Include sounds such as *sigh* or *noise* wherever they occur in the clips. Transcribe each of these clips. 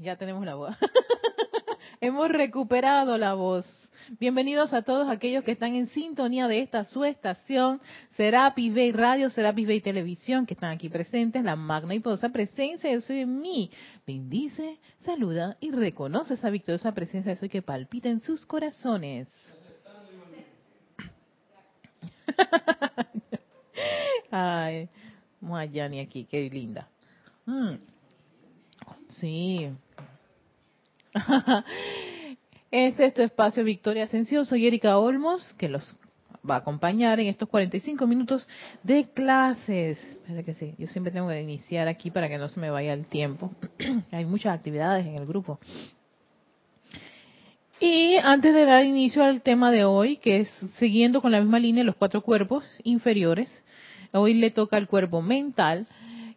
Ya tenemos la voz. *laughs* Hemos recuperado la voz. Bienvenidos a todos aquellos que están en sintonía de esta su estación, Serapis Bay Radio, Serapis Bay Televisión, que están aquí presentes, la magna y poderosa presencia de Soy en mí. Bendice, saluda y reconoce esa victoriosa presencia de Soy que palpita en sus corazones. *laughs* Ay, Mayani aquí, qué linda. Mm. Sí. *laughs* Este es tu espacio Victoria Ascensión. Soy Erika Olmos, que los va a acompañar en estos 45 minutos de clases. que sí, yo siempre tengo que iniciar aquí para que no se me vaya el tiempo. *clears throat* Hay muchas actividades en el grupo. Y antes de dar inicio al tema de hoy, que es siguiendo con la misma línea los cuatro cuerpos inferiores, hoy le toca el cuerpo mental.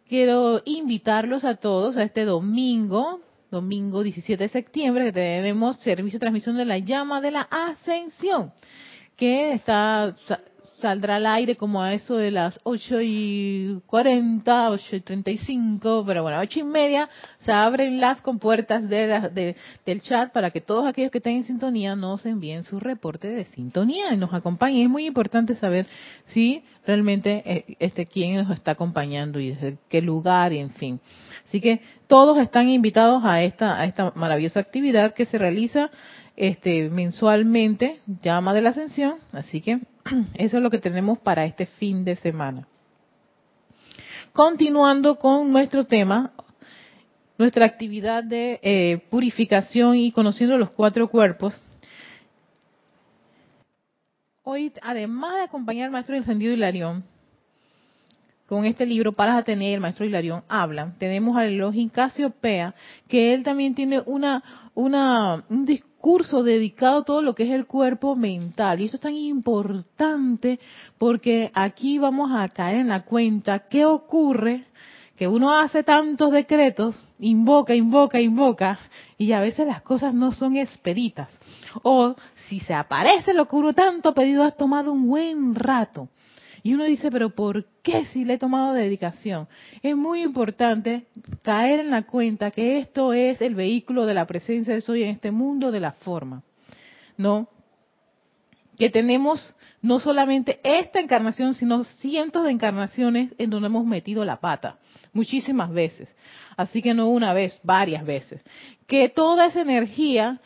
Quiero invitarlos a todos a este domingo, domingo 17 de septiembre, que tenemos servicio de transmisión de la llama de la ascensión, que está saldrá al aire como a eso de las 8 y 40, 8 y 35, pero bueno, 8 y media se abren las compuertas de, del chat para que todos aquellos que estén en sintonía nos envíen su reporte de sintonía y nos acompañen. Es muy importante saber si realmente eh, este quién nos está acompañando y desde qué lugar y en fin. Así que todos están invitados a esta, maravillosa actividad que se realiza este mensualmente, llama de la ascensión, así que *clears throat* eso es lo que tenemos para este fin de semana. Continuando con nuestro tema, nuestra actividad de eh, purificación y conociendo los cuatro cuerpos. Hoy, además de acompañar al maestro Encendido Hilarión, con este libro, para tener el maestro Hilarión habla, tenemos al Elohim Casiopea, que él también tiene una, una, un discurso dedicado a todo lo que es el cuerpo mental. Y esto es tan importante porque aquí vamos a caer en la cuenta qué ocurre que uno hace tantos decretos, invoca, invoca, invoca, y a veces las cosas no son expeditas. O si se aparece lo que uno tanto pedido, has tomado un buen rato. Y uno dice, pero ¿por qué si le he tomado dedicación? Es muy importante caer en la cuenta que esto es el vehículo de la presencia de Soy en este mundo de la forma. ¿No? Que tenemos no solamente esta encarnación, sino cientos de encarnaciones en donde hemos metido la pata, muchísimas veces. Así que no una vez, varias veces. Que toda esa energía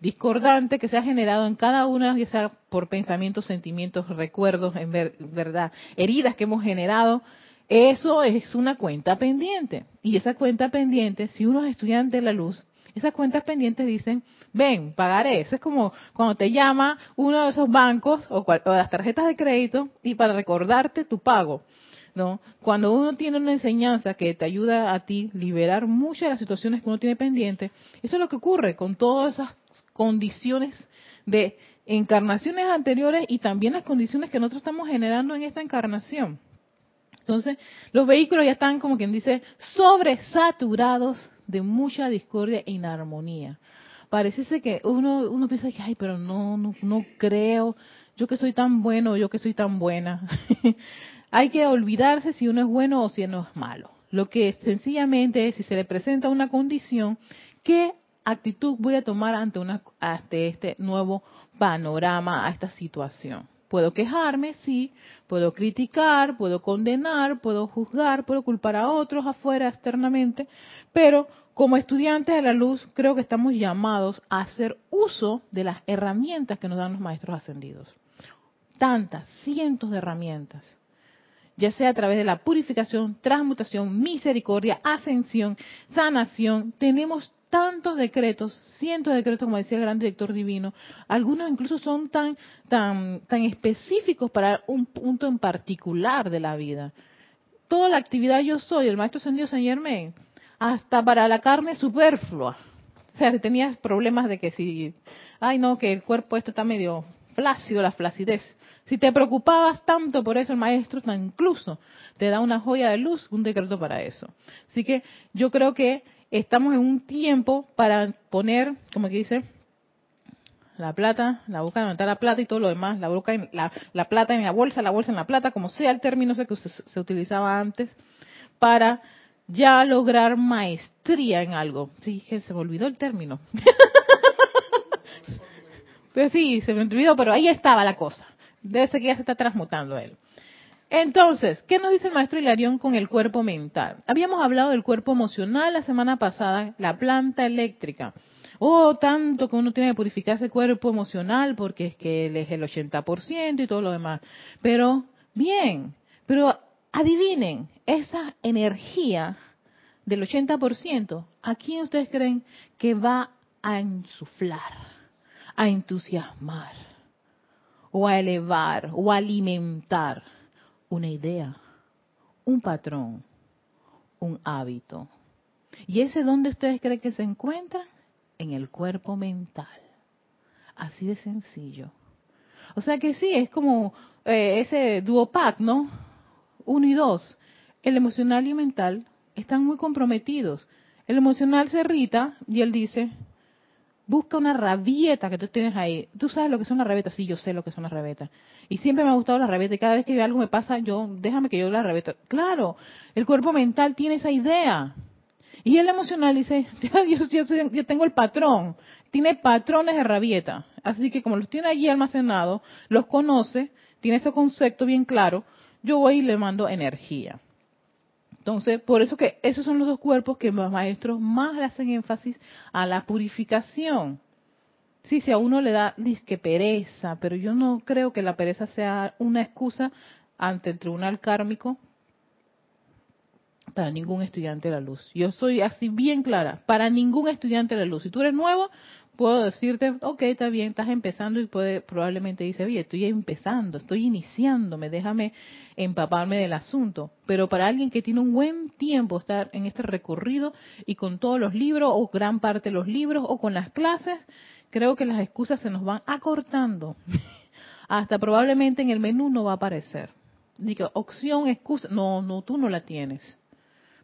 discordante que se ha generado en cada una, ya sea por pensamientos, sentimientos, recuerdos, en verdad, heridas que hemos generado, eso es una cuenta pendiente. Y esa cuenta pendiente, si uno es estudiante de la luz, esas cuentas pendientes dicen, ven, pagaré. Eso es como cuando te llama uno de esos bancos o, o las tarjetas de crédito y para recordarte tu pago. ¿no? Cuando uno tiene una enseñanza que te ayuda a ti liberar muchas de las situaciones que uno tiene pendiente, eso es lo que ocurre con todas esas condiciones de encarnaciones anteriores y también las condiciones que nosotros estamos generando en esta encarnación. Entonces, los vehículos ya están, como quien dice, sobresaturados de mucha discordia e inarmonía. Parece que uno, uno piensa que, ay, pero no, no, no creo, yo que soy tan bueno, yo que soy tan buena. *laughs* Hay que olvidarse si uno es bueno o si uno es malo. Lo que sencillamente es, si se le presenta una condición, ¿qué actitud voy a tomar ante, una, ante este nuevo panorama, a esta situación? Puedo quejarme, sí, puedo criticar, puedo condenar, puedo juzgar, puedo culpar a otros afuera externamente, pero como estudiantes de la luz creo que estamos llamados a hacer uso de las herramientas que nos dan los maestros ascendidos. Tantas, cientos de herramientas ya sea a través de la purificación, transmutación, misericordia, ascensión, sanación. Tenemos tantos decretos, cientos de decretos, como decía el gran director divino. Algunos incluso son tan, tan, tan específicos para un punto en particular de la vida. Toda la actividad yo soy, el maestro ascendido San Germain, hasta para la carne superflua. O sea, tenías problemas de que si, ay no, que el cuerpo esto está medio flácido, la flacidez. Si te preocupabas tanto por eso, el maestro incluso te da una joya de luz, un decreto para eso. Así que yo creo que estamos en un tiempo para poner, como que dice, la plata, la boca levantar la plata y todo lo demás, la boca en, la, plata en la bolsa, la bolsa en la plata, como sea el término que se, se utilizaba antes, para ya lograr maestría en algo. Sí, que se me olvidó el término. *laughs* pues sí, se me olvidó, pero ahí estaba la cosa. Debe ser que ya se está transmutando él. Entonces, ¿qué nos dice el maestro Hilarión con el cuerpo mental? Habíamos hablado del cuerpo emocional la semana pasada, la planta eléctrica. Oh, tanto que uno tiene que purificar ese cuerpo emocional porque es que él es el 80% y todo lo demás. Pero, bien, pero adivinen, esa energía del 80%, ¿a quién ustedes creen que va a insuflar, a entusiasmar, o a elevar, o a alimentar? Una idea, un patrón, un hábito. ¿Y ese dónde ustedes creen que se encuentra? En el cuerpo mental. Así de sencillo. O sea que sí, es como eh, ese duopac, ¿no? Uno y dos. El emocional y mental están muy comprometidos. El emocional se irrita y él dice, busca una rabieta que tú tienes ahí. ¿Tú sabes lo que son las rabietas? Sí, yo sé lo que son las rabietas. Y siempre me ha gustado la rabietas. Y cada vez que algo me pasa, yo, déjame que yo la rabieta. Claro, el cuerpo mental tiene esa idea. Y el emocional dice, *laughs* yo, yo, tengo el patrón. Tiene patrones de rabieta. Así que como los tiene allí almacenados, los conoce, tiene ese concepto bien claro, yo voy y le mando energía. Entonces, por eso que esos son los dos cuerpos que los maestros más le hacen énfasis a la purificación. Sí, si a uno le da disque pereza, pero yo no creo que la pereza sea una excusa ante el tribunal kármico para ningún estudiante de la luz. Yo soy así bien clara, para ningún estudiante de la luz. Si tú eres nuevo, puedo decirte, ok, está bien, estás empezando y puede, probablemente dice, oye, estoy empezando, estoy iniciándome, déjame empaparme del asunto. Pero para alguien que tiene un buen tiempo estar en este recorrido y con todos los libros o gran parte de los libros o con las clases, creo que las excusas se nos van acortando. *laughs* Hasta probablemente en el menú no va a aparecer. Digo, opción, excusa, no, no, tú no la tienes.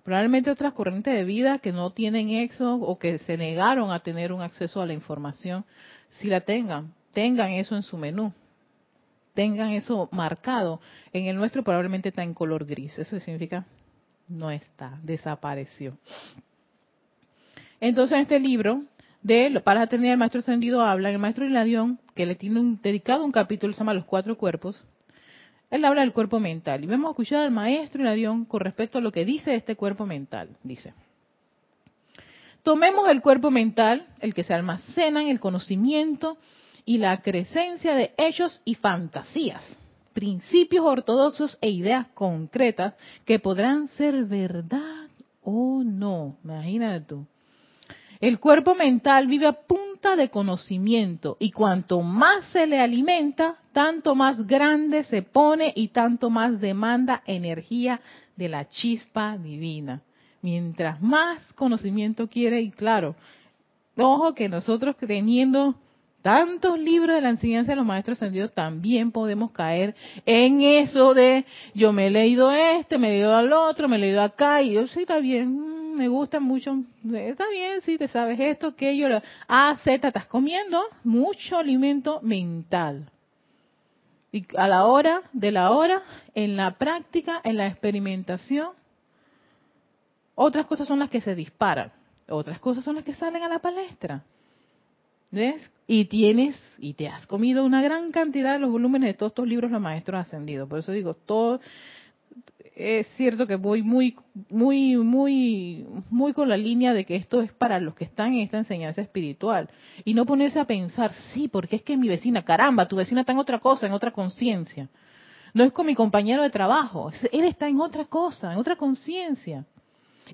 Probablemente otras corrientes de vida que no tienen eso o que se negaron a tener un acceso a la información, si la tengan, tengan eso en su menú, tengan eso marcado. En el nuestro probablemente está en color gris. Eso significa no está, desapareció. Entonces, en este libro de para tener el maestro ascendido habla, el maestro Hilarión, que le tiene un, dedicado un capítulo, se llama Los Cuatro Cuerpos, él habla del cuerpo mental. Y vamos a escuchar al maestro Hilarión con respecto a lo que dice este cuerpo mental. Dice, tomemos el cuerpo mental, el que se almacena en el conocimiento y la crecencia de hechos y fantasías, principios ortodoxos e ideas concretas que podrán ser verdad o no. Imagínate tú. El cuerpo mental vive a punta de conocimiento y cuanto más se le alimenta, tanto más grande se pone y tanto más demanda energía de la chispa divina. Mientras más conocimiento quiere, y claro, ojo que nosotros teniendo tantos libros de la enseñanza de los maestros ascendidos, también podemos caer en eso de yo me he leído este, me he leído al otro, me he leído acá, y yo sí, está bien, me gusta mucho, está bien, si te sabes esto, aquello, A, Z, estás comiendo mucho alimento mental. Y a la hora de la hora, en la práctica, en la experimentación, otras cosas son las que se disparan, otras cosas son las que salen a la palestra. ¿Ves? Y tienes, y te has comido una gran cantidad de los volúmenes de todos estos libros los maestros ascendidos. Por eso digo, todo, es cierto que voy muy, muy, muy, muy con la línea de que esto es para los que están en esta enseñanza espiritual. Y no ponerse a pensar, sí, porque es que mi vecina, caramba, tu vecina está en otra cosa, en otra conciencia. No es con mi compañero de trabajo, él está en otra cosa, en otra conciencia.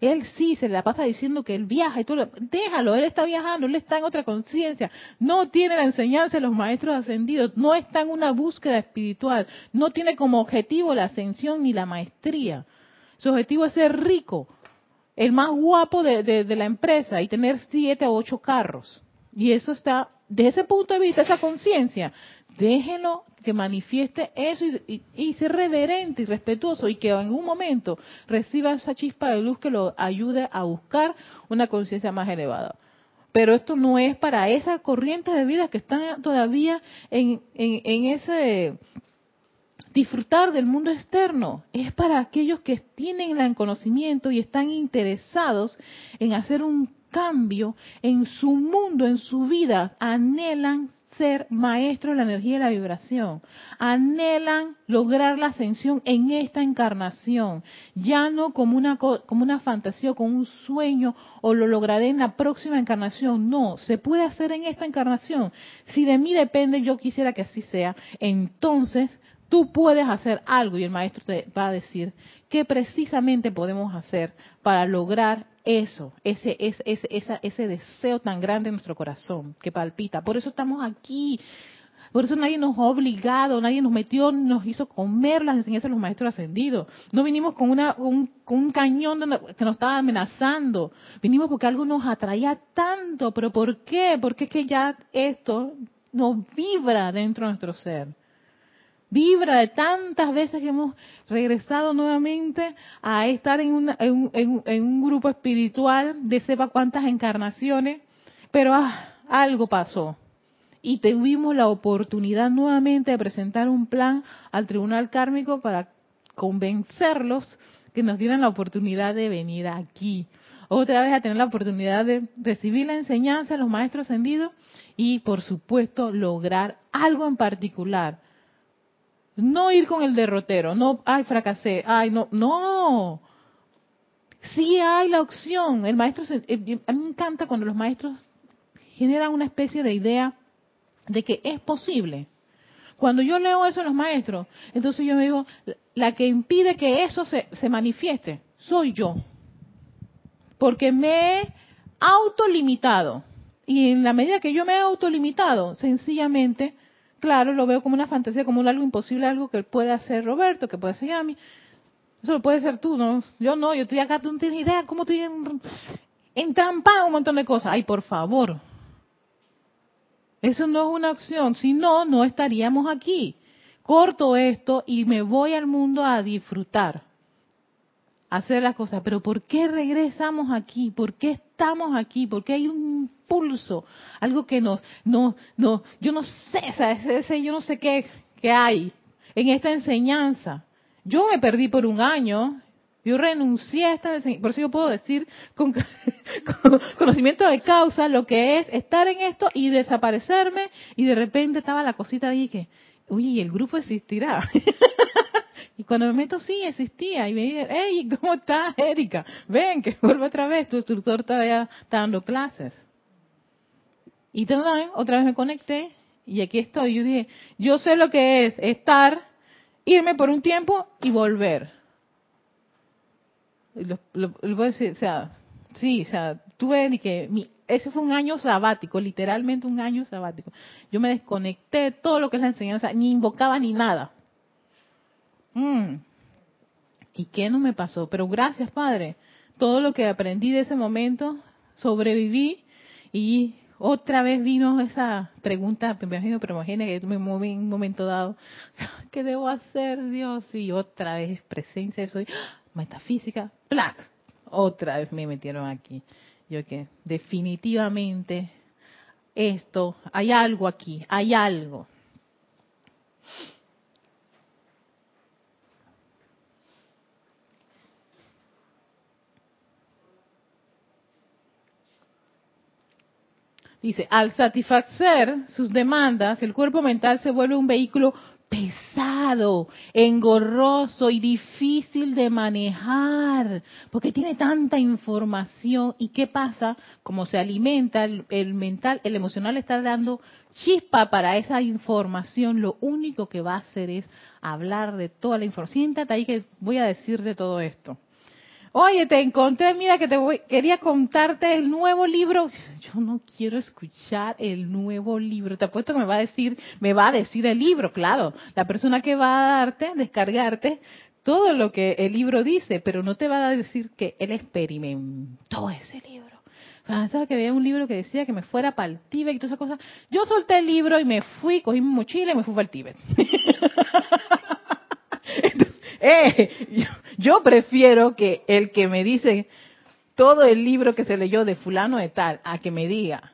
Él sí se la pasa diciendo que él viaja y todo. Déjalo, él está viajando, él está en otra conciencia. No tiene la enseñanza de los maestros ascendidos, no está en una búsqueda espiritual, no tiene como objetivo la ascensión ni la maestría. Su objetivo es ser rico, el más guapo de, de la empresa y tener siete o ocho carros. Y eso está, desde ese punto de vista, esa conciencia, déjenlo que manifieste eso y, y, ser reverente y respetuoso y que en un momento reciba esa chispa de luz que lo ayude a buscar una conciencia más elevada. Pero esto no es para esa corriente de vida que están todavía en, en, ese disfrutar del mundo externo, es para aquellos que tienen el conocimiento y están interesados en hacer un cambio en su mundo, en su vida, anhelan ser maestros de la energía y la vibración. Anhelan lograr la ascensión en esta encarnación, ya no como una, como una fantasía o como un sueño o lo lograré en la próxima encarnación. No, se puede hacer en esta encarnación. Si de mí depende, yo quisiera que así sea. Entonces, tú puedes hacer algo y el maestro te va a decir qué precisamente podemos hacer para lograr eso, ese, ese, ese, ese deseo tan grande en nuestro corazón que palpita. Por eso estamos aquí. Por eso nadie nos ha obligado, nadie nos metió, nos hizo comer las enseñanzas de los maestros ascendidos. No vinimos con, una, un, con un cañón que nos estaba amenazando. Vinimos porque algo nos atraía tanto. ¿Pero por qué? Porque es que ya esto nos vibra dentro de nuestro ser vibra de tantas veces que hemos regresado nuevamente a estar en, un, grupo espiritual de sepa cuántas encarnaciones, pero ah, algo pasó. Y tuvimos la oportunidad nuevamente de presentar un plan al tribunal kármico para convencerlos que nos dieran la oportunidad de venir aquí. Otra vez a tener la oportunidad de recibir la enseñanza de los maestros ascendidos y, por supuesto, lograr algo en particular no ir con el derrotero, no, ay, fracasé, ay, no, no. Sí hay la opción. El maestro, eh, a mí me encanta cuando los maestros generan una especie de idea de que es posible. Cuando yo leo eso en los maestros, entonces yo me digo, la que impide que eso se, se manifieste soy yo. Porque me he autolimitado. Y en la medida que yo me he autolimitado, sencillamente claro, lo veo como una fantasía, como algo imposible, algo que puede hacer Roberto, que puede hacer Yami. Eso lo puede ser tú, ¿no? Yo no, yo estoy acá, tú no tienes idea cómo estoy entrampado un montón de cosas. Ay, por favor. Eso no es una opción. Si no, no estaríamos aquí. Corto esto y me voy al mundo a disfrutar. Hacer las cosas. Pero ¿por qué regresamos aquí? ¿Por qué estamos aquí? ¿Por qué hay un pulso, algo que nos, no, no, yo no sé, ese, yo no sé qué, qué hay en esta enseñanza. Yo me perdí por un año, yo renuncié a esta por eso yo puedo decir *laughs* con, conocimiento de causa lo que es estar en esto y desaparecerme y de repente estaba la cosita ahí que, uy, el grupo existirá. *laughs* y cuando me meto, sí, existía. Y me dije, hey, *laughs* ¿cómo estás, Erika? Ven, que vuelve otra vez, tu instructor todavía está dando clases. Y también otra vez me conecté y aquí estoy. Yo dije, yo sé lo que es estar, irme por un tiempo y volver. Lo, puedo decir, o sea, sí, o sea, tuve que mi, ese fue un año sabático, literalmente un año sabático. Yo me desconecté de todo lo que es la enseñanza, ni invocaba ni nada. Mm. ¿Y qué no me pasó? Pero gracias, Padre. Todo lo que aprendí de ese momento, sobreviví y otra vez vino esa pregunta, me imagino, pero que en un momento dado, *laughs* ¿qué debo hacer, Dios? Y otra vez presencia, soy *gasps* metafísica, ¡plac! Otra vez me metieron aquí. Yo que definitivamente esto, hay algo aquí, hay algo. Dice, al satisfacer sus demandas, el cuerpo mental se vuelve un vehículo pesado, engorroso y difícil de manejar, porque tiene tanta información. ¿Y qué pasa? Como se alimenta el, mental, el emocional está dando chispa para esa información, lo único que va a hacer es hablar de toda la información. Siéntate ahí que voy a decir de todo esto. Oye, te encontré, mira que te voy, quería contarte el nuevo libro. Yo no quiero escuchar el nuevo libro. Te apuesto que me va a decir, me va a decir el libro, claro. La persona que va a darte, descargarte todo lo que el libro dice, pero no te va a decir que él experimentó ese libro. Pensaba que había un libro que decía que me fuera para el Tíbet y todas esas cosas. Yo solté el libro y me fui, cogí mi mochila y me fui para el Tíbet. *laughs* *laughs* Eh, yo, prefiero que el que me dice todo el libro que se leyó de fulano de tal, a que me diga,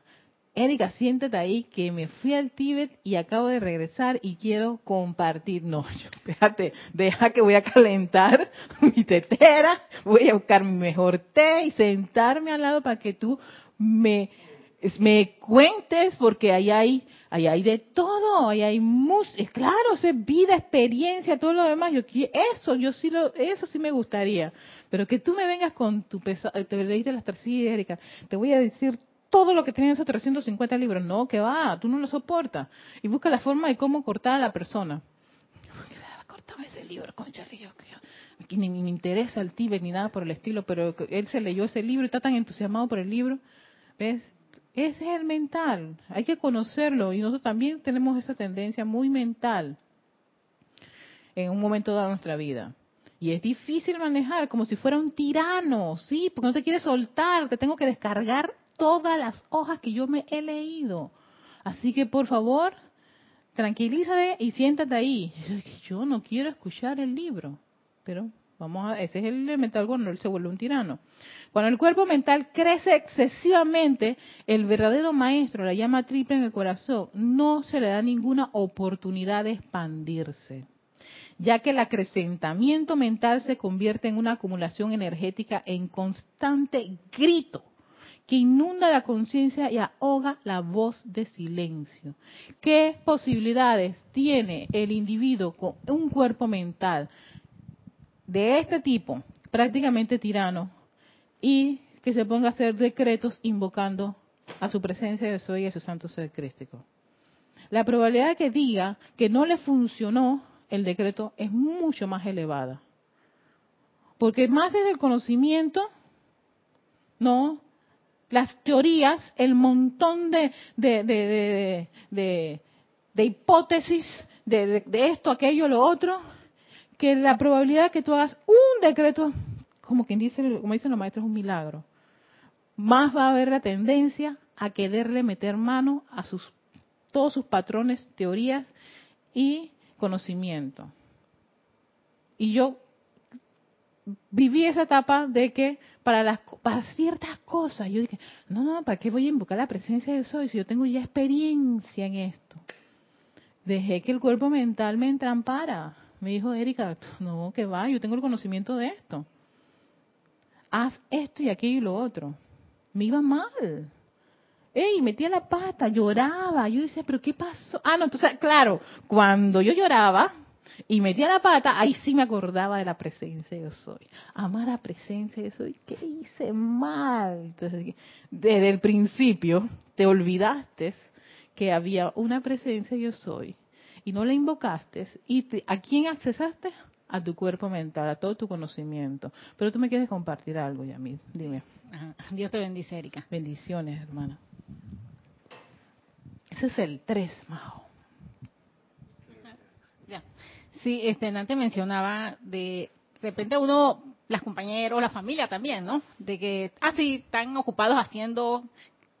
Erika, siéntate ahí que me fui al Tíbet y acabo de regresar y quiero compartir. No, yo, espérate, deja que voy a calentar *laughs* mi tetera, voy a buscar mi mejor té y sentarme al lado para que tú me, me cuentes porque ahí hay, ahí hay de todo, ahí hay música, claro, es vida, experiencia, todo lo demás. Yo eso, yo sí lo, eso sí me gustaría. Pero que tú me vengas con tu pesado, te leíste las tercias, Erika, te voy a decir todo lo que tienen esos 350 libros. No, que va, tú no lo soportas. Y busca la forma de cómo cortar a la persona. *laughs* Cortame ese libro, concha, aquí ni, me interesa el Tíbet ni nada por el estilo, pero él se leyó ese libro y está tan entusiasmado por el libro. ¿Ves? Es el mental. Hay que conocerlo. Y nosotros también tenemos esa tendencia muy mental en un momento dado de nuestra vida. Y es difícil manejar como si fuera un tirano, ¿sí? Porque no te quieres soltar, te tengo que descargar todas las hojas que yo me he leído. Así que por favor, tranquilízate y siéntate ahí. Yo no quiero escuchar el libro, pero vamos a, ese es el mental cuando él se vuelve un tirano. Cuando el cuerpo mental crece excesivamente, el verdadero maestro, la llama triple en el corazón, no se le da ninguna oportunidad de expandirse, ya que el acrecentamiento mental se convierte en una acumulación energética en constante grito que inunda la conciencia y ahoga la voz de silencio. ¿Qué posibilidades tiene el individuo con un cuerpo mental de este tipo, prácticamente tirano, y que se ponga a hacer decretos invocando a su presencia de soy y a su santo ser crístico? La probabilidad de que diga que no le funcionó el decreto es mucho más elevada. Porque más desde el conocimiento, no, las teorías, el montón de, de, de, hipótesis de, esto, aquello, lo otro, que la probabilidad que tú hagas un decreto, como quien dice, como dicen los maestros, es un milagro. Más va a haber la tendencia a quererle meter mano a sus todos sus patrones, teorías y conocimiento. Y yo viví esa etapa de que para las para ciertas cosas yo dije, no, no, ¿para qué voy a invocar la presencia de Soy si yo tengo ya experiencia en esto? Dejé que el cuerpo mental me entrampara. Me dijo Erika, no, que va, yo tengo el conocimiento de esto. Haz esto y aquello y lo otro. Me iba mal. Ey, metía la pata, lloraba. Yo decía, pero ¿qué pasó? Ah, no, entonces, claro, cuando yo lloraba, y metía la pata, ahí sí me acordaba de la presencia yo soy. Amada presencia yo soy, ¿qué hice mal? Desde el principio te olvidaste que había una presencia yo soy y no la invocaste y a quién accesaste? A tu cuerpo mental, a todo tu conocimiento. Pero tú me quieres compartir algo, Yamil, dime. Dios te bendice, Erika. Bendiciones, hermana. Ese es el 3, Mao. Sí, este, antes mencionaba de, de repente uno, las compañeros, la familia también, ¿no? De que, ah, sí, están ocupados haciendo,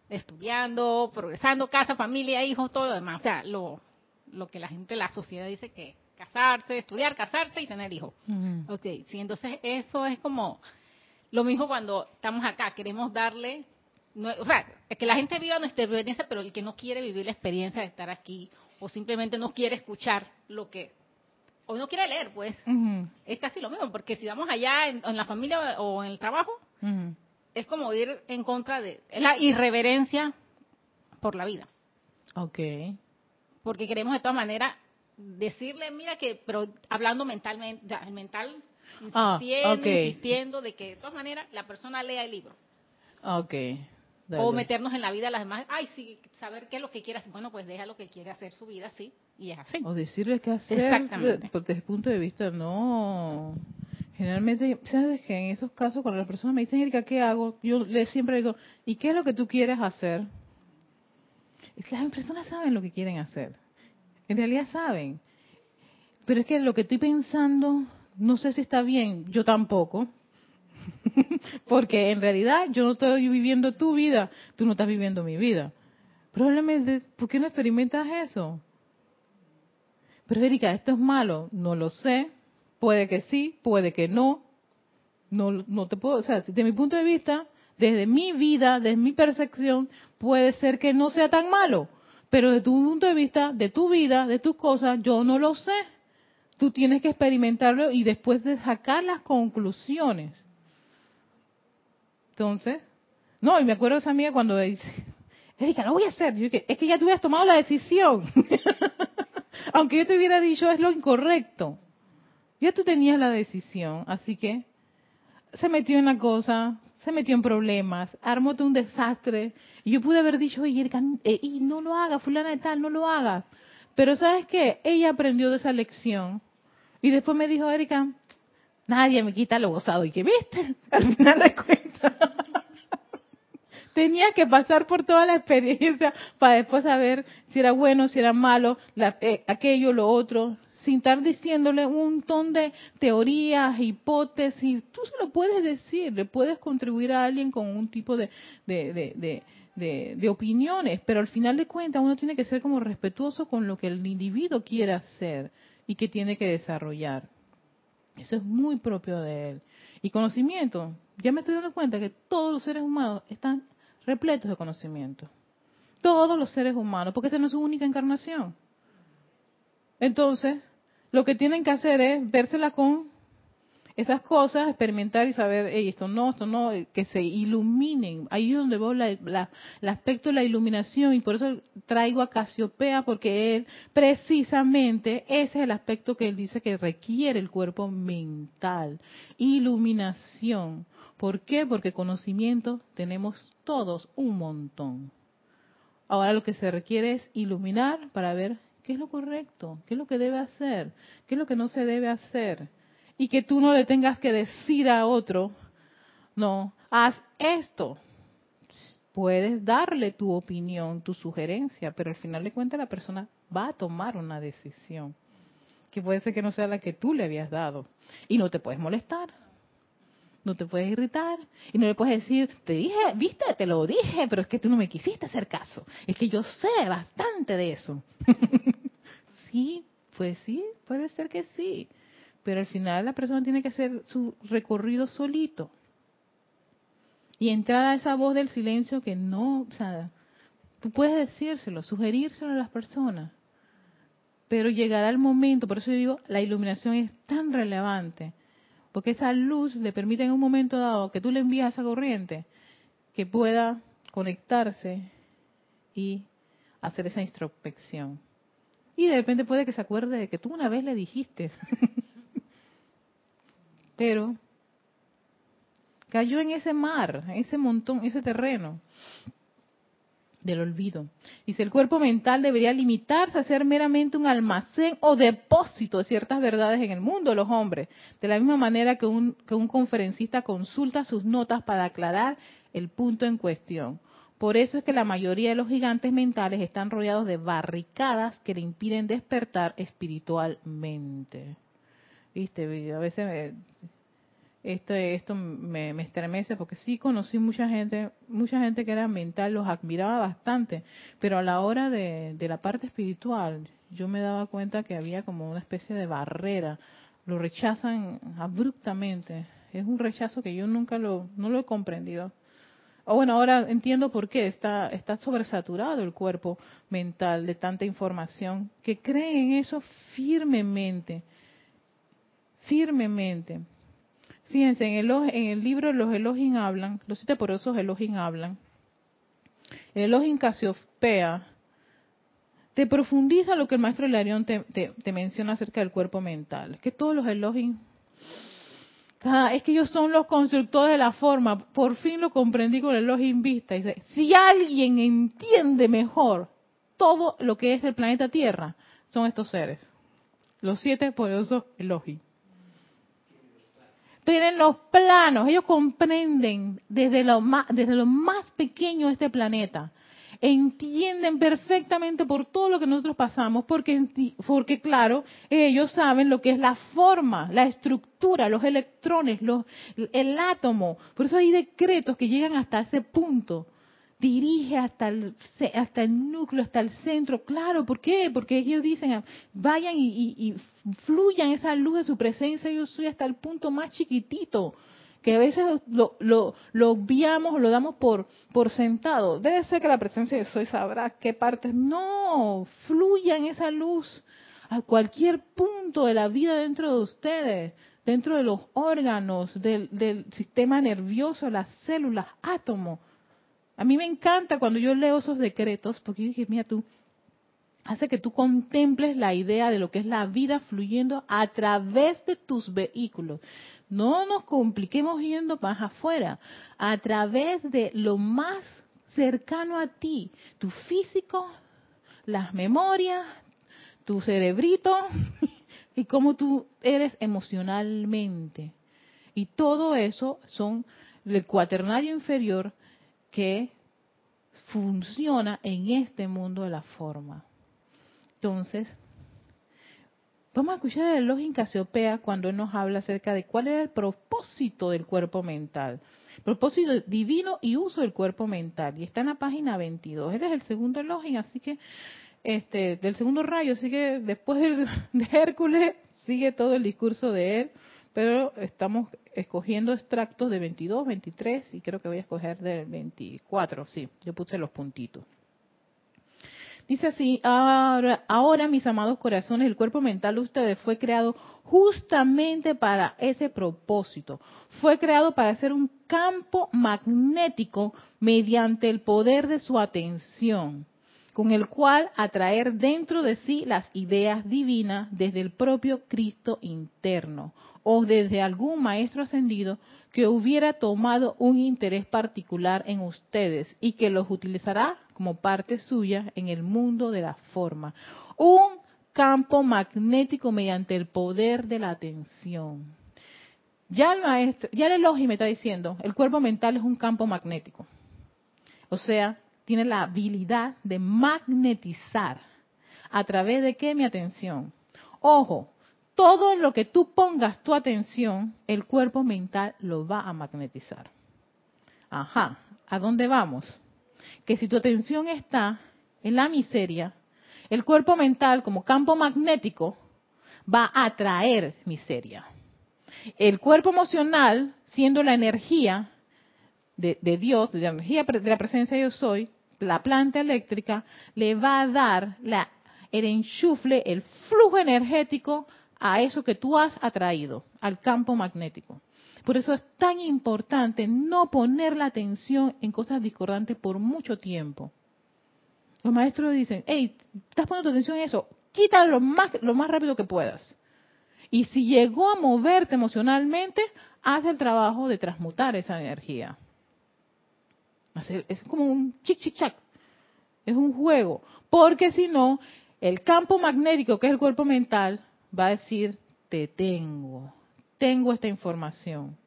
estudiando, progresando, casa, familia, hijos, todo lo demás. O sea, lo, lo que la gente, la sociedad dice que casarse, estudiar, casarse y tener hijos. Ok, sí, entonces eso es como lo mismo cuando estamos acá, queremos darle, o sea, es que la gente viva nuestra experiencia, pero el que no quiere vivir la experiencia de estar aquí o simplemente no quiere escuchar lo que o no quiere leer, pues es casi lo mismo, porque si vamos allá en, la familia o en el trabajo, es como ir en contra de la irreverencia por la vida. Ok. Porque queremos de todas maneras decirle, mira que, pero hablando mentalmente, ya, el mental, ah, insistiendo, insistiendo de que de todas maneras la persona lea el libro. Ok. O meternos en la vida de las demás. Ay, sí, saber qué es lo que quiere hacer. Bueno, pues deja lo que quiere hacer su vida, sí, y es así. O decirle qué hacer. Exactamente. desde el punto de vista, no. Generalmente, ¿sabes que En esos casos, cuando las personas me dicen, Erika, ¿qué hago? Yo le siempre digo, ¿y qué es lo que tú quieres hacer? Las personas saben lo que quieren hacer. En realidad saben. Pero es que lo que estoy pensando, no sé si está bien, yo tampoco. *laughs* Porque en realidad yo no estoy viviendo tu vida, tú no estás viviendo mi vida. Probablemente, ¿por qué no experimentas eso? Pero Erika, ¿esto es malo? No lo sé. Puede que sí, puede que no. No, no te puedo, o sea, de mi punto de vista, desde mi vida, desde mi percepción, puede ser que no sea tan malo. Pero de tu punto de vista, de tu vida, de tus cosas, yo no lo sé. Tú tienes que experimentarlo y después de sacar las conclusiones. Entonces, no, y me acuerdo de esa amiga cuando dice, Erika, lo voy a hacer. Yo dije, es que ya tú hubieras tomado la decisión. *laughs* Aunque yo te hubiera dicho es lo incorrecto. Ya tú tenías la decisión, así que se metió en la cosa, se metió en problemas, armó un desastre. Y yo pude haber dicho, oye, Erika, eh, y no lo hagas, fulana de tal, no lo hagas. Pero ¿sabes qué? Ella aprendió de esa lección. Y después me dijo, Erika, nadie me quita lo gozado. Y que viste, *laughs* al final de cuentas. *laughs* Tenía que pasar por toda la experiencia para después saber si era bueno, si era malo, eh, aquello, lo otro sin estar diciéndole un montón de teorías, hipótesis. Tú se lo puedes decir, le puedes contribuir a alguien con un tipo de, de, opiniones, pero al final de cuentas uno tiene que ser como respetuoso con lo que el individuo quiere hacer y que tiene que desarrollar. Eso es muy propio de él. Y conocimiento, ya me estoy dando cuenta que todos los seres humanos están repletos de conocimiento. Todos los seres humanos, porque esta no es su única encarnación. Entonces, lo que tienen que hacer es vérsela con esas cosas, experimentar y saber, esto no, esto no, que se iluminen. Ahí es donde veo el aspecto de la iluminación y por eso traigo a Casiopea, porque él precisamente ese es el aspecto que él dice que requiere el cuerpo mental. Iluminación. ¿Por qué? Porque conocimiento tenemos todos un montón. Ahora lo que se requiere es iluminar para ver qué es lo correcto, qué es lo que debe hacer, qué es lo que no se debe hacer. Y que tú no le tengas que decir a otro, no, haz esto. Puedes darle tu opinión, tu sugerencia, pero al final de cuentas la persona va a tomar una decisión, que puede ser que no sea la que tú le habías dado. Y no te puedes molestar no te puedes irritar y no le puedes decir, te dije, viste, te lo dije, pero es que tú no me quisiste hacer caso. Es que yo sé bastante de eso. *laughs* sí, pues sí, puede ser que sí, pero al final la persona tiene que hacer su recorrido solito y entrar a esa voz del silencio que no, o sea, tú puedes decírselo, sugerírselo a las personas, pero llegará el momento, por eso yo digo, la iluminación es tan relevante porque esa luz le permite en un momento dado que tú le envías esa corriente que pueda conectarse y hacer esa introspección. Y de repente puede que se acuerde de que tú una vez le dijiste, *laughs* pero cayó en ese mar, ese montón, ese terreno del olvido. Dice, el cuerpo mental debería limitarse a ser meramente un almacén o depósito de ciertas verdades en el mundo de los hombres, de la misma manera que un, que un conferencista consulta sus notas para aclarar el punto en cuestión. Por eso es que la mayoría de los gigantes mentales están rodeados de barricadas que le impiden despertar espiritualmente. Viste, a veces esto, esto me, estremece porque sí conocí mucha gente, mucha gente que era mental, los admiraba bastante, pero a la hora de, de la parte espiritual yo me daba cuenta que había como una especie de barrera, lo rechazan abruptamente, es un rechazo que yo nunca lo, no lo he comprendido. O bueno, ahora entiendo por qué está, está sobresaturado el cuerpo mental de tanta información, que creen en eso firmemente, firmemente. Fíjense, en el, en el libro Los Elohim hablan, los siete esos Elohim hablan, el Elohim Casiopea te profundiza lo que el maestro Hilarión te, te, menciona acerca del cuerpo mental, que todos los Elohim, es que ellos son los constructores de la forma, por fin lo comprendí con el Elohim Vista, dice, si alguien entiende mejor todo lo que es el planeta Tierra, son estos seres, los siete poderosos Elohim tienen los planos, ellos comprenden desde lo más, desde lo más pequeño de este planeta, entienden perfectamente por todo lo que nosotros pasamos, porque, porque claro, ellos saben lo que es la forma, la estructura, los electrones, los, el átomo. Por eso hay decretos que llegan hasta ese punto dirige hasta el, hasta el núcleo, hasta el centro. Claro, ¿por qué? Porque ellos dicen, vayan y, fluyan esa luz de su presencia, yo soy hasta el punto más chiquitito. Que a veces lo, lo, lo obviamos, lo damos por, por sentado. Debe ser que la presencia de Soy sabrá qué partes. No, fluya en esa luz a cualquier punto de la vida dentro de ustedes, dentro de los órganos, del, del sistema nervioso, las células, átomos. A mí me encanta cuando yo leo esos decretos, porque dije, mira tú, hace que tú contemples la idea de lo que es la vida fluyendo a través de tus vehículos. No nos compliquemos yendo más afuera, a través de lo más cercano a ti, tu físico, las memorias, tu cerebrito *laughs* y cómo tú eres emocionalmente. Y todo eso son el cuaternario inferior que funciona en este mundo de la forma. Entonces, vamos a escuchar el elogio en Casiopea cuando nos habla acerca de cuál es el propósito del cuerpo mental. Propósito divino y uso del cuerpo mental. Y está en la página 22. Este es el segundo elogio, así que, este, del segundo rayo, así que después *laughs* de Hércules sigue todo el discurso de él, pero estamos escogiendo extractos de 22, 23 y creo que voy a escoger del 24. Sí, yo puse los puntitos. Dice así, ahora, ahora, mis amados corazones, el cuerpo mental de ustedes fue creado justamente para ese propósito. Fue creado para ser un campo magnético mediante el poder de su atención, con el cual atraer dentro de sí las ideas divinas desde el propio Cristo interno o desde algún maestro ascendido que hubiera tomado un interés particular en ustedes y que los utilizará como parte suya en el mundo de la forma. Un campo magnético mediante el poder de la atención. Ya el maestro, ya el elogio me está diciendo, el cuerpo mental es un campo magnético. O sea, tiene la habilidad de magnetizar. ¿A través de qué? Mi atención. Ojo, todo lo que tú pongas tu atención, el cuerpo mental lo va a magnetizar. Ajá, ¿a dónde vamos? que si tu atención está en la miseria, el cuerpo mental como campo magnético va a atraer miseria. El cuerpo emocional, siendo la energía de, Dios, de la energía de la presencia yo soy, la planta eléctrica, le va a dar la, el enchufle, el flujo energético a eso que tú has atraído, al campo magnético. Por eso es tan importante no poner la atención en cosas discordantes por mucho tiempo. Los maestros dicen, hey, estás poniendo atención en eso, quítalo lo más, lo más rápido que puedas. Y si llegó a moverte emocionalmente, haz el trabajo de transmutar esa energía. Es como un chic, chic, chac. Es un juego. Porque si no, el campo magnético, que es el cuerpo mental, va a decir, te tengo tengo esta información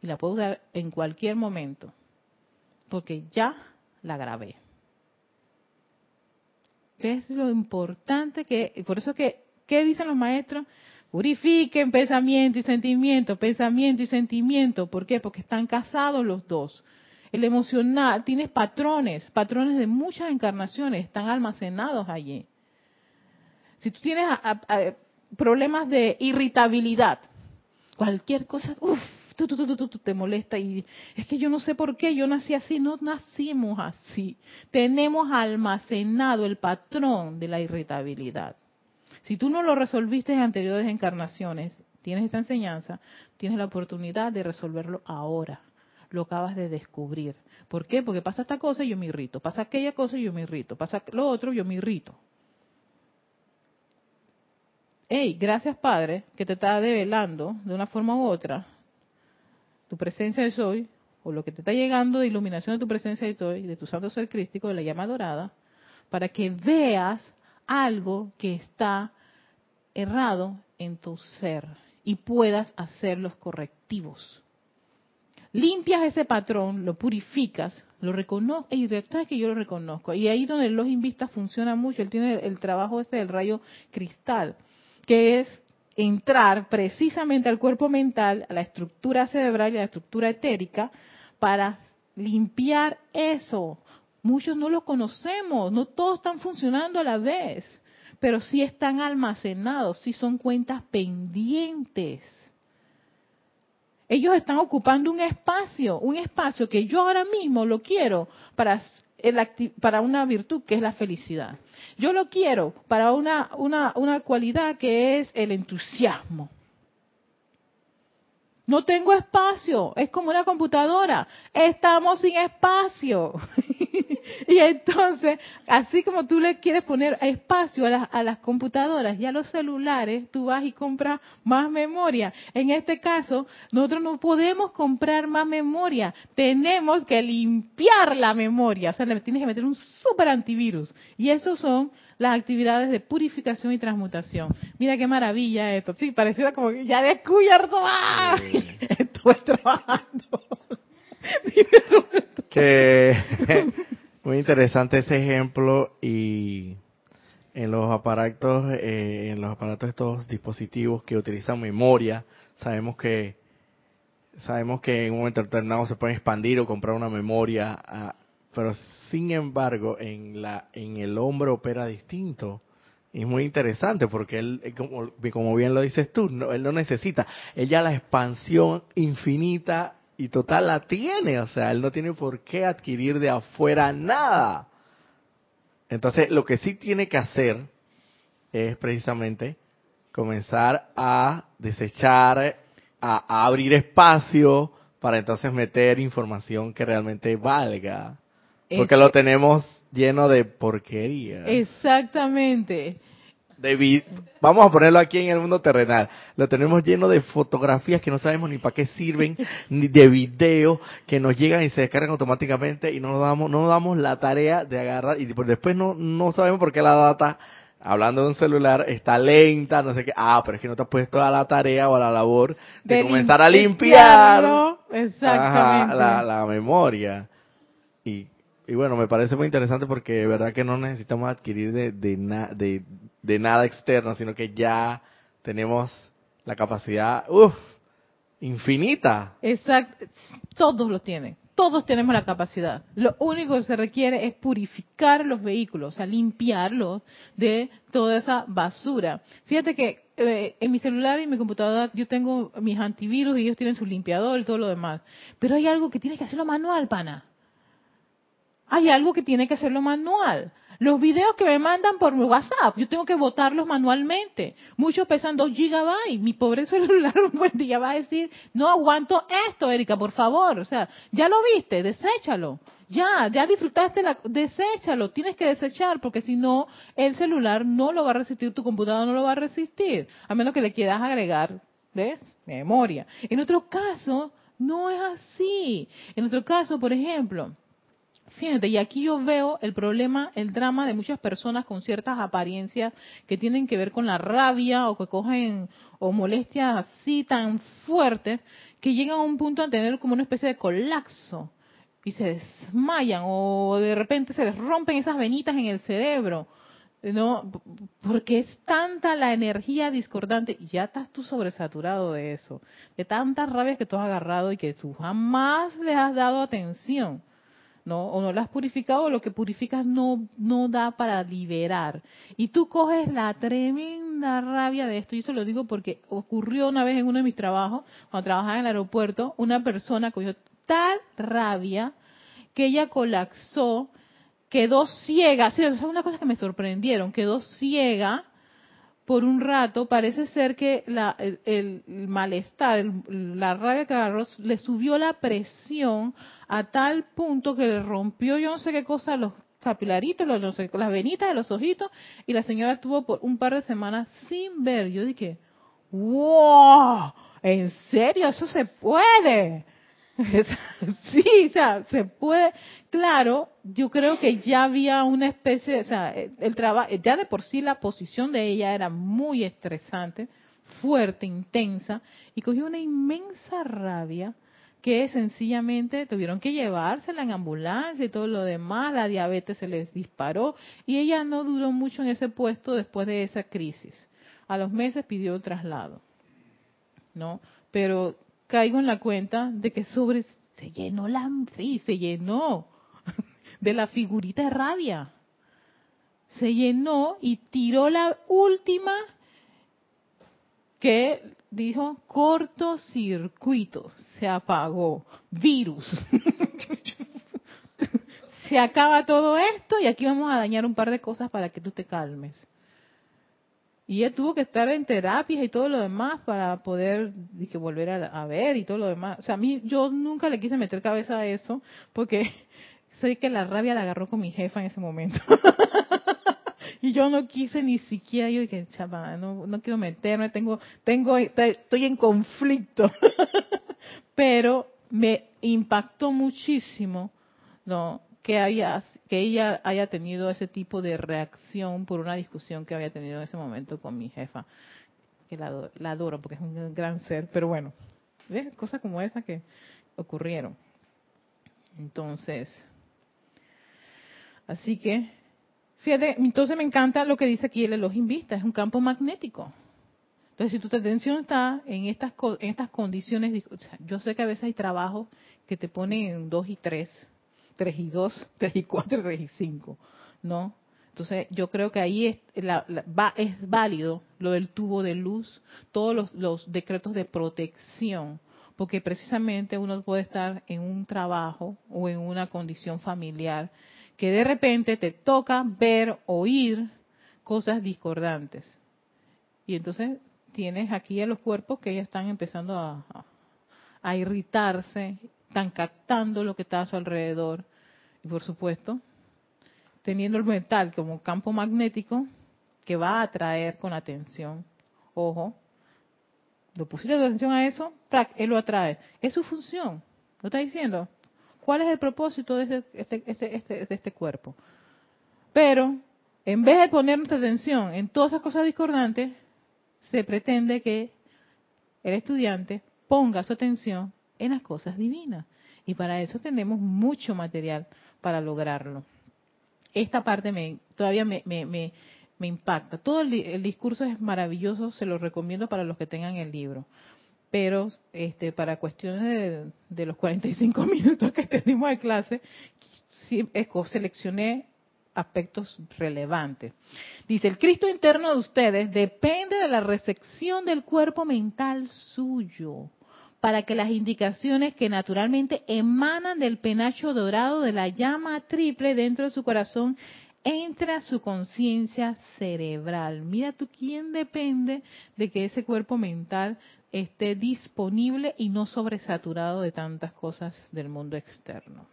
y la puedo usar en cualquier momento, porque ya la grabé. ¿Qué es lo importante que, por eso que, ¿qué dicen los maestros? Purifiquen pensamiento y sentimiento, pensamiento y sentimiento. ¿Por qué? Porque están casados los dos. El emocional, tienes patrones, patrones de muchas encarnaciones, están almacenados allí. Si tú tienes problemas de irritabilidad, cualquier cosa, uff, tú, te molesta y es que yo no sé por qué, yo nací así, no nacimos así. Tenemos almacenado el patrón de la irritabilidad. Si tú no lo resolviste en anteriores encarnaciones, tienes esta enseñanza, tienes la oportunidad de resolverlo ahora. Lo acabas de descubrir. ¿Por qué? Porque pasa esta cosa y yo me irrito. Pasa aquella cosa y yo me irrito. Pasa lo otro y yo me irrito hey, gracias Padre, que te está develando de una forma u otra tu presencia de soy, o lo que te está llegando de iluminación de tu presencia de soy, de tu santo ser crístico, de la llama dorada, para que veas algo que está errado en tu ser y puedas hacer los correctivos. Limpias ese patrón, lo purificas, lo reconoces, y es que yo lo reconozco. Y ahí donde los invista funciona mucho, él tiene el trabajo este del rayo cristal que es entrar precisamente al cuerpo mental, a la estructura cerebral y a la estructura etérica, para limpiar eso. Muchos no lo conocemos, no todos están funcionando a la vez, pero sí están almacenados, sí son cuentas pendientes. Ellos están ocupando un espacio, un espacio que yo ahora mismo lo quiero para, para una virtud que es la felicidad. Yo lo quiero para una, una, una cualidad que es el entusiasmo. No tengo espacio, es como una computadora, estamos sin espacio. *laughs* y entonces, así como tú le quieres poner espacio a las, a las computadoras y a los celulares, tú vas y compras más memoria. En este caso, nosotros no podemos comprar más memoria, tenemos que limpiar la memoria, o sea, le tienes que meter un super antivirus. Y esos son las actividades de purificación y transmutación. Mira qué maravilla esto. Sí, pareciera como que ya descubierto. ¡Ah! *laughs* Estuve trabajando. *laughs* que *laughs* muy interesante ese ejemplo y en los aparatos, eh, en los aparatos estos dispositivos que utilizan memoria, sabemos que sabemos que en un momento determinado se puede expandir o comprar una memoria a, pero sin embargo en la en el hombre opera distinto. Es muy interesante porque él eh, como, como bien lo dices tú no, él no necesita. Él ya la expansión infinita y total la tiene. O sea él no tiene por qué adquirir de afuera nada. Entonces lo que sí tiene que hacer es precisamente comenzar a desechar a, a abrir espacio para entonces meter información que realmente valga porque lo tenemos lleno de porquería. Exactamente. Vamos a ponerlo aquí en el mundo terrenal. Lo tenemos lleno de fotografías que no sabemos ni para qué sirven, *laughs* ni de videos que nos llegan y se descargan automáticamente y no nos damos, no nos damos la tarea de agarrar y después no, no sabemos por qué la data, hablando de un celular, está lenta, no sé qué. Ah, pero es que no te has puesto a la tarea o a la labor de, comenzar a limpiar Exactamente. la, la memoria. Y y bueno, me parece muy interesante porque de verdad que no necesitamos adquirir de, de, de, nada externo, sino que ya tenemos la capacidad, uff, infinita. Exacto, todos lo tienen, todos tenemos la capacidad. Lo único que se requiere es purificar los vehículos, o sea, limpiarlos de toda esa basura. Fíjate que eh, en mi celular y en mi computadora yo tengo mis antivirus y ellos tienen su limpiador y todo lo demás. Pero hay algo que tienes que hacerlo manual, pana hay algo que tiene que hacerlo manual. Los videos que me mandan por WhatsApp, yo tengo que votarlos manualmente. Muchos pesan 2 gigabytes. Mi pobre *laughs* celular un buen día va a decir, no aguanto esto, Erika, por favor. O sea, ya lo viste, deséchalo. Ya, ya disfrutaste, la, deséchalo. Tienes que desechar porque si no, el celular no lo va a resistir, tu computadora no lo va a resistir. A menos que le quieras agregar, ¿ves? Memoria. En otro caso, no es así. En otro caso, por ejemplo, Fíjate, y aquí yo veo el problema, el drama de muchas personas con ciertas apariencias que tienen que ver con la rabia o que cogen o molestias así tan fuertes que llegan a un punto a tener como una especie de colapso y se desmayan o de repente se les rompen esas venitas en el cerebro, ¿no? Porque es tanta la energía discordante y ya estás tú sobresaturado de eso, de tantas rabias que tú has agarrado y que tú jamás le has dado atención. ¿No? O no lo has purificado, lo que purificas no, no da para liberar. Y tú coges la tremenda rabia de esto, y eso lo digo porque ocurrió una vez en uno de mis trabajos, cuando trabajaba en el aeropuerto, una persona cogió tal rabia que ella colapsó, quedó ciega, sí, es una cosa que me sorprendieron, quedó ciega por un rato, parece ser que la, el, malestar, la rabia que agarró, le subió la presión a tal punto que le rompió yo no sé qué cosa los capilaritos, los, las venitas de los ojitos, y la señora estuvo por un par de semanas sin ver. Yo dije, wow, ¿en serio? Eso se puede. *laughs* sí, o sea, se puede. Claro, yo creo que ya había una especie, o sea, el trabajo, ya de por sí la posición de ella era muy estresante, fuerte, intensa, y cogió una inmensa rabia que sencillamente tuvieron que llevársela en ambulancia y todo lo demás, la diabetes se les disparó y ella no duró mucho en ese puesto después de esa crisis. A los meses pidió traslado, ¿no? Pero caigo en la cuenta de que sobre se llenó la sí, se llenó *laughs* de la figurita de rabia. Se llenó y tiró la última que dijo cortocircuito, se apagó, virus. *laughs* se acaba todo esto y aquí vamos a dañar un par de cosas para que tú te calmes. Y él tuvo que estar en terapias y todo lo demás para poder dije, volver a, ver y todo lo demás. O sea, a mí yo nunca le quise meter cabeza a eso porque *laughs* sé que la rabia la agarró con mi jefa en ese momento. *laughs* y yo no quise ni siquiera, yo dije, chapa, no, no quiero meterme, tengo, tengo, estoy en conflicto. *laughs* Pero me impactó muchísimo, ¿no? Que haya que ella haya tenido ese tipo de reacción por una discusión que había tenido en ese momento con mi jefa que la, la adoro porque es un gran ser pero bueno ¿ves? cosas como esas que ocurrieron entonces así que fíjate entonces me encanta lo que dice aquí el elogio vista es un campo magnético entonces si tu atención está en estas en estas condiciones yo sé que a veces hay trabajos que te ponen en dos y tres 3 y 2, 3 *laughs* y 4, 3 y 5, ¿no? Entonces, yo creo que ahí es, va, es válido lo del tubo de luz, todos los, decretos de protección, porque precisamente uno puede estar en un trabajo o en una condición familiar que de repente te toca ver, oír cosas discordantes. Y entonces tienes aquí a los cuerpos que ya están empezando a, a irritarse, están captando lo que está a su alrededor y por supuesto, teniendo el metal como campo magnético que va a atraer con atención. Ojo, lo pusiste atención a eso, él lo atrae. Es su función. ¿Lo está diciendo? ¿Cuál es el propósito de este, este, este, este, de este cuerpo? Pero, en vez de poner nuestra atención en todas esas cosas discordantes, se pretende que el estudiante ponga su atención en las cosas divinas. Y para eso tenemos mucho material para lograrlo. Esta parte me, todavía me, me, me, impacta. Todo el, discurso es maravilloso, se lo recomiendo para los que tengan el libro. Pero este, para cuestiones de, de los 45 *laughs* minutos que tenemos de clase, sí, seleccioné aspectos relevantes. Dice, el Cristo interno de ustedes depende de la recepción del cuerpo mental suyo para que las indicaciones que naturalmente emanan del penacho dorado de la llama triple dentro de su corazón entre a su conciencia cerebral. Mira tú quién depende de que ese cuerpo mental esté disponible y no sobresaturado de tantas cosas del mundo externo.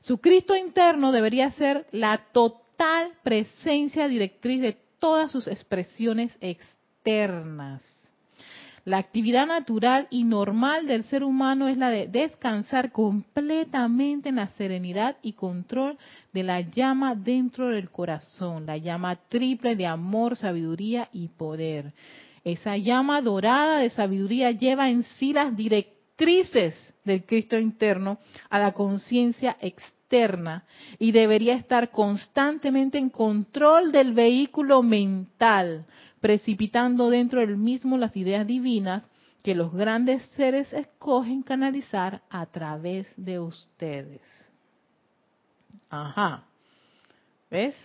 Su Cristo interno debería ser la total presencia directriz de todas sus expresiones externas la actividad natural y normal del ser humano es la de descansar completamente en la serenidad y control de la llama dentro del corazón, la llama triple de amor, sabiduría y poder. Esa llama dorada de sabiduría lleva en sí las directrices del Cristo interno a la conciencia externa y debería estar constantemente en control del vehículo mental precipitando dentro del mismo las ideas divinas que los grandes seres escogen canalizar a través de ustedes. Ajá. ¿Ves?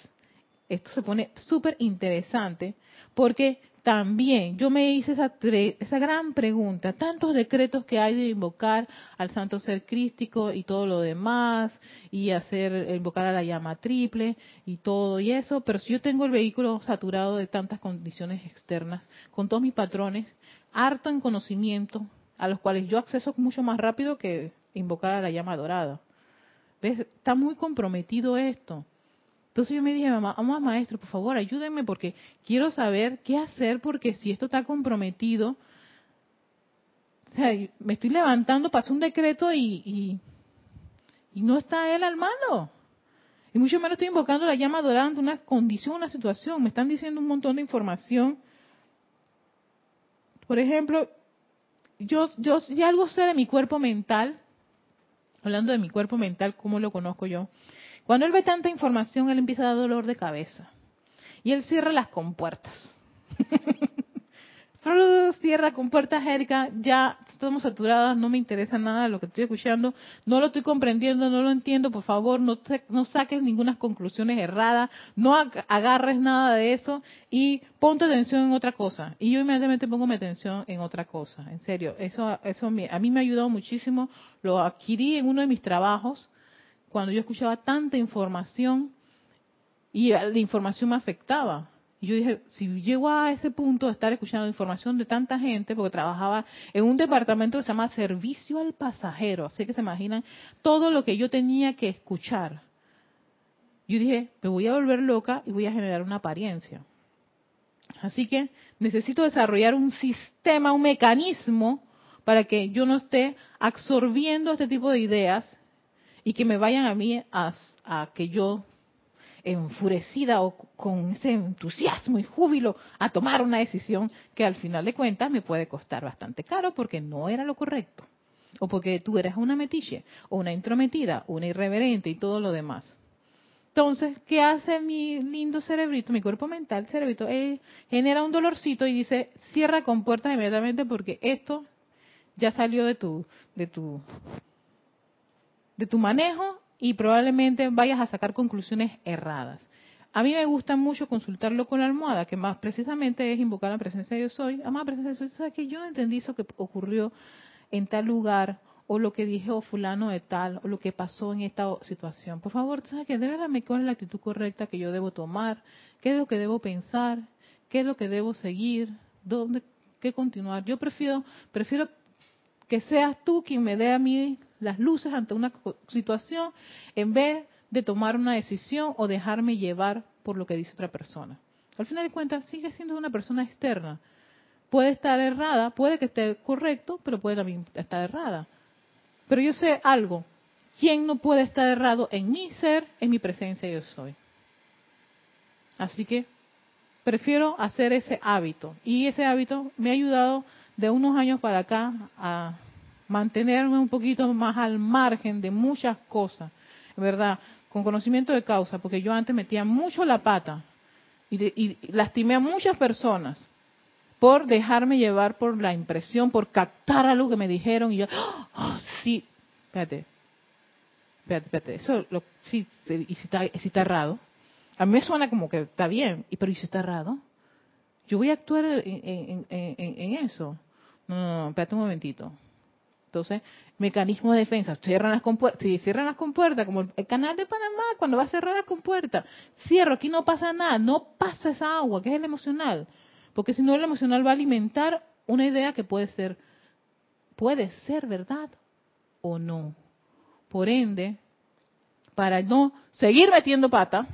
Esto se pone súper interesante porque también yo me hice esa, esa gran pregunta, tantos decretos que hay de invocar al santo ser crístico y todo lo demás, y hacer invocar a la llama triple y todo y eso, pero si yo tengo el vehículo saturado de tantas condiciones externas, con todos mis patrones, harto en conocimiento, a los cuales yo acceso mucho más rápido que invocar a la llama dorada. ¿Ves? Está muy comprometido esto. Entonces yo me dije, mamá, vamos maestro, por favor, ayúdenme porque quiero saber qué hacer porque si esto está comprometido, o sea, me estoy levantando, pasó un decreto y, y, no está él al mando. Y mucho menos estoy invocando la llama dorada ante una condición, una situación. Me están diciendo un montón de información. Por ejemplo, yo, yo si algo sé de mi cuerpo mental, hablando de mi cuerpo mental, ¿cómo lo conozco yo? Cuando él ve tanta información, él empieza a dar dolor de cabeza. Y él cierra las compuertas. *laughs* cierra compuertas, Erika, ya estamos saturadas, no me interesa nada lo que estoy escuchando, no lo estoy comprendiendo, no lo entiendo, por favor, no, no saques ninguna conclusiones erradas, no agarres nada de eso. Y ponte atención en otra cosa. Y yo inmediatamente pongo mi atención en otra cosa, en serio, eso, eso a mí me ha ayudado muchísimo, lo adquirí en uno de mis trabajos, cuando yo escuchaba tanta información y la información me afectaba y yo dije, si llego a ese punto de estar escuchando información de tanta gente, porque trabajaba en un departamento que se llama Servicio al Pasajero, así que se imaginan todo lo que yo tenía que escuchar. Yo dije, me voy a volver loca y voy a generar una apariencia. Así que necesito desarrollar un sistema, un mecanismo para que yo no esté absorbiendo este tipo de ideas y que me vayan a mí a, que yo enfurecida o con ese entusiasmo y júbilo a tomar una decisión que al final de cuentas me puede costar bastante caro porque no era lo correcto. O porque tú eres una metiche, o una intrometida, una irreverente y todo lo demás. Entonces, ¿qué hace mi lindo cerebrito, mi cuerpo mental, cerebrito? Él genera un dolorcito y dice, cierra con puertas inmediatamente porque esto ya salió de tu, de tu, de tu manejo y probablemente vayas a sacar conclusiones erradas. A mí me gusta mucho consultarlo con la almohada, que más precisamente es invocar la presencia de yo soy. Amada presencia de yo soy, ¿sabes que yo no entendí eso que ocurrió en tal lugar, o lo que dijo fulano de tal, o lo que pasó en esta situación? Por favor, ¿sabes que De verdad me cuál es la actitud correcta que yo debo tomar, qué es lo que debo pensar, qué es lo que debo seguir, dónde, qué continuar. Yo prefiero, prefiero que seas tú quien me dé a mí las luces ante una situación en vez de tomar una decisión o dejarme llevar por lo que dice otra persona. Al final de cuentas, sigue siendo una persona externa. Puede estar errada, puede que esté correcto, pero puede también estar errada. Pero yo sé algo. ¿Quién no puede estar errado en mi ser, en mi presencia yo soy? Así que prefiero hacer ese hábito. Y ese hábito me ha ayudado de unos años para acá a mantenerme un poquito más al margen de muchas cosas, ¿verdad? Con conocimiento de causa, porque yo antes metía mucho la pata y, lastimé a muchas personas por dejarme llevar por la impresión, por captar algo que me dijeron y yo, oh, sí, espérate, espérate, espérate, eso lo, sí, y si está, si está errado. A mí me suena como que está bien, pero ¿y si está errado? Yo voy a actuar en, eso. No, no, no, espérate un momentito. Entonces, mecanismo de defensa, cierran las compuertas, si cierran las compuertas, como el canal de Panamá, cuando va a cerrar las compuertas, cierro, aquí no pasa nada, no pasa esa agua, que es el emocional, porque si no el emocional va a alimentar una idea que puede ser, puede ser verdad o no. Por ende, para no seguir metiendo pata,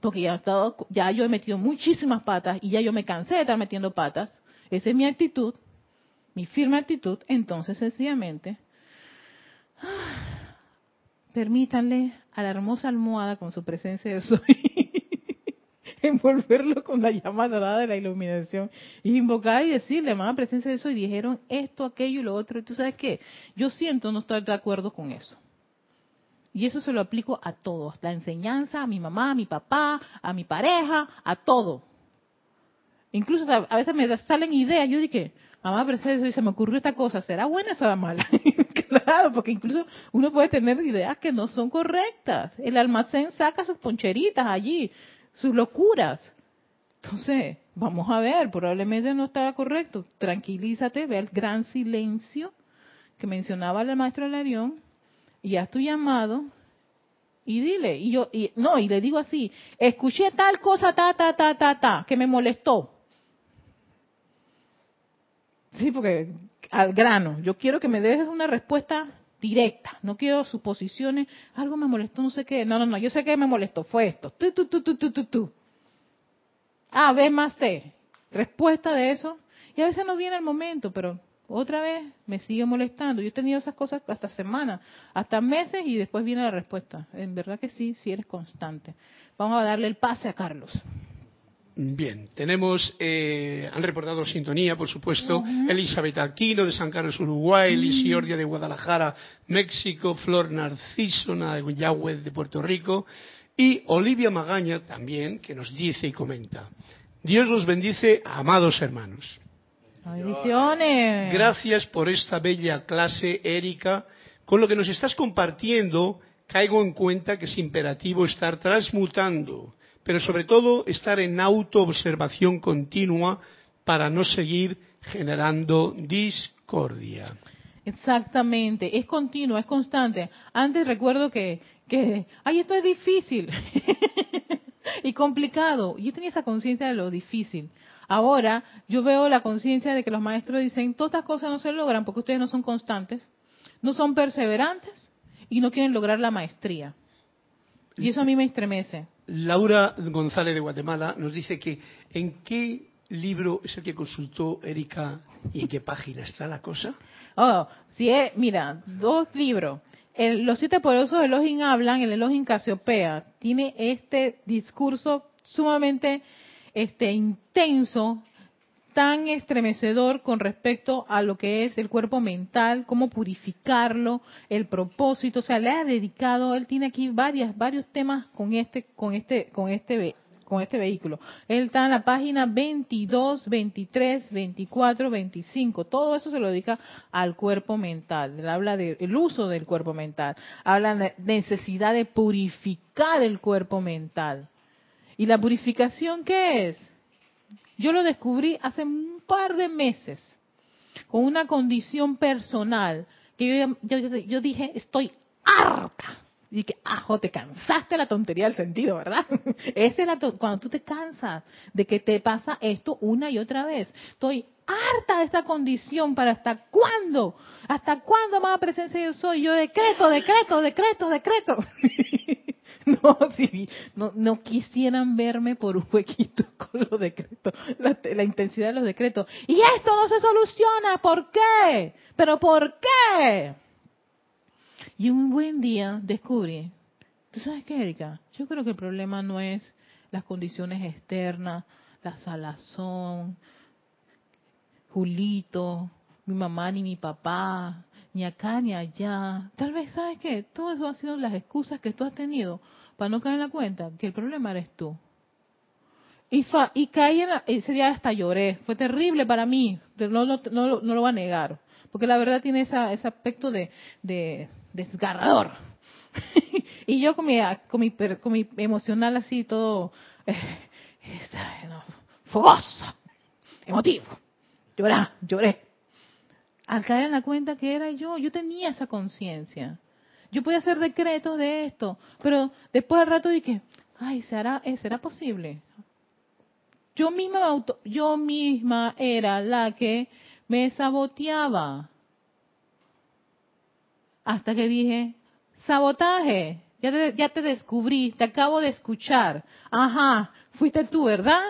porque ya, estado, ya yo he metido muchísimas patas y ya yo me cansé de estar metiendo patas, esa es mi actitud, mi firme actitud, entonces sencillamente *sighs* permítanle a la hermosa almohada con su presencia de soy *laughs* envolverlo con la llamada de la iluminación y invocar y decirle, amada presencia de soy, dijeron esto, aquello y lo otro. Y tú sabes qué, yo siento no estar de acuerdo con eso. Y eso se lo aplico a todos, la enseñanza, a mi mamá, a mi papá, a mi pareja, a todo. Incluso a veces me salen ideas, yo dije, mamá, pero se me ocurrió esta cosa, ¿será buena o será mala? *laughs* claro, porque incluso uno puede tener ideas que no son correctas. El almacén saca sus poncheritas allí, sus locuras. Entonces, vamos a ver, probablemente no estaba correcto. Tranquilízate, ve el gran silencio que mencionaba el maestro Larión y haz tu llamado y dile, y yo, y, no, y le digo así, escuché tal cosa, ta, ta, ta, ta, ta, que me molestó. Sí, porque al grano. Yo quiero que me des una respuesta directa. No quiero suposiciones. Algo me molestó, no sé qué. No, no, no. Yo sé que me molestó. Fue esto. Tú, tú, tú, tú, tú, tú, tú. A, B más C. Respuesta de eso. Y a veces no viene el momento, pero otra vez me sigue molestando. Yo he tenido esas cosas hasta semanas, hasta meses y después viene la respuesta. En verdad que sí, si eres constante. Vamos a darle el pase a Carlos. Bien, tenemos, eh, han reportado sintonía, por supuesto, Elizabeth Aquino de San Carlos, Uruguay, uh de Guadalajara, México, Flor Narciso de de Puerto Rico y Olivia Magaña también, que nos dice y comenta. Dios los bendice, amados hermanos. Bendiciones. Gracias por esta bella clase, Erika. Con lo que nos estás compartiendo, caigo en cuenta que es imperativo estar transmutando, pero sobre todo estar en autoobservación continua para no seguir generando discordia. Exactamente, es continuo, es constante. Antes recuerdo que, que ay, esto es difícil *laughs* y complicado. Yo tenía esa conciencia de lo difícil. Ahora yo veo la conciencia de que los maestros dicen, todas estas cosas no se logran porque ustedes no son constantes, no son perseverantes y no quieren lograr la maestría. Y eso a mí me estremece. Laura González de Guatemala nos dice que en qué libro es el que consultó Erika y en qué página está la cosa. Oh, sí, es, mira, dos libros. El- los siete poderosos Elohim hablan, el Elohim Casiopea, tiene este discurso sumamente este, intenso, tan estremecedor con respecto a lo que es el cuerpo mental, cómo purificarlo, el propósito, o sea, le ha dedicado, él tiene aquí varias, varios temas con este, con este, con este, con este vehículo. Él está en la página 22, 23, 24, 25. Todo eso se lo dedica al cuerpo mental. Él habla del uso del cuerpo mental. Habla de necesidad de purificar el cuerpo mental. ¿Y la purificación qué es? Yo lo descubrí hace un par de meses con una condición personal que yo, yo, yo dije, estoy harta. Y que, ajo, te cansaste la tontería del sentido, ¿verdad? *laughs* Esa es la cuando tú te cansas de que te pasa esto una y otra vez. Estoy harta de esta condición para hasta cuándo, hasta cuándo, amada presencia yo soy. Yo decreto, decreto, decreto, decreto. *laughs* *laughs* No, no, no quisieran verme por un huequito *laughs* con los decretos, la, la intensidad de los decretos. Y esto no se soluciona, ¿por qué? ¿Pero por qué? Y un buen día descubrí, ¿tú sabes qué, Erika? Yo creo que el problema no es las condiciones externas, la salazón, Julito, mi mamá ni mi papá, ni acá ni allá. Tal vez, ¿sabes qué? Todo eso han sido las excusas que tú has tenido para no caer en la cuenta que el problema eres tú. Y, caí en la- ese día hasta lloré. Fue terrible para mí. No, no, no, no lo voy a negar. Porque la verdad tiene esa, ese aspecto de, de desgarrador. *laughs* y yo con mi, con con mi emocional así todo eh, esa, fogoso, emotivo. Lloré, lloré. Al caer en la cuenta que era yo, yo tenía esa conciencia. Yo podía hacer decretos de esto, pero después al rato dije, ay, ¿será, eh, ¿será posible? Yo misma, auto- yo misma era la que me saboteaba. Hasta que dije, sabotaje, ya te, ya te descubrí, te acabo de escuchar. Ajá, fuiste tú, ¿verdad?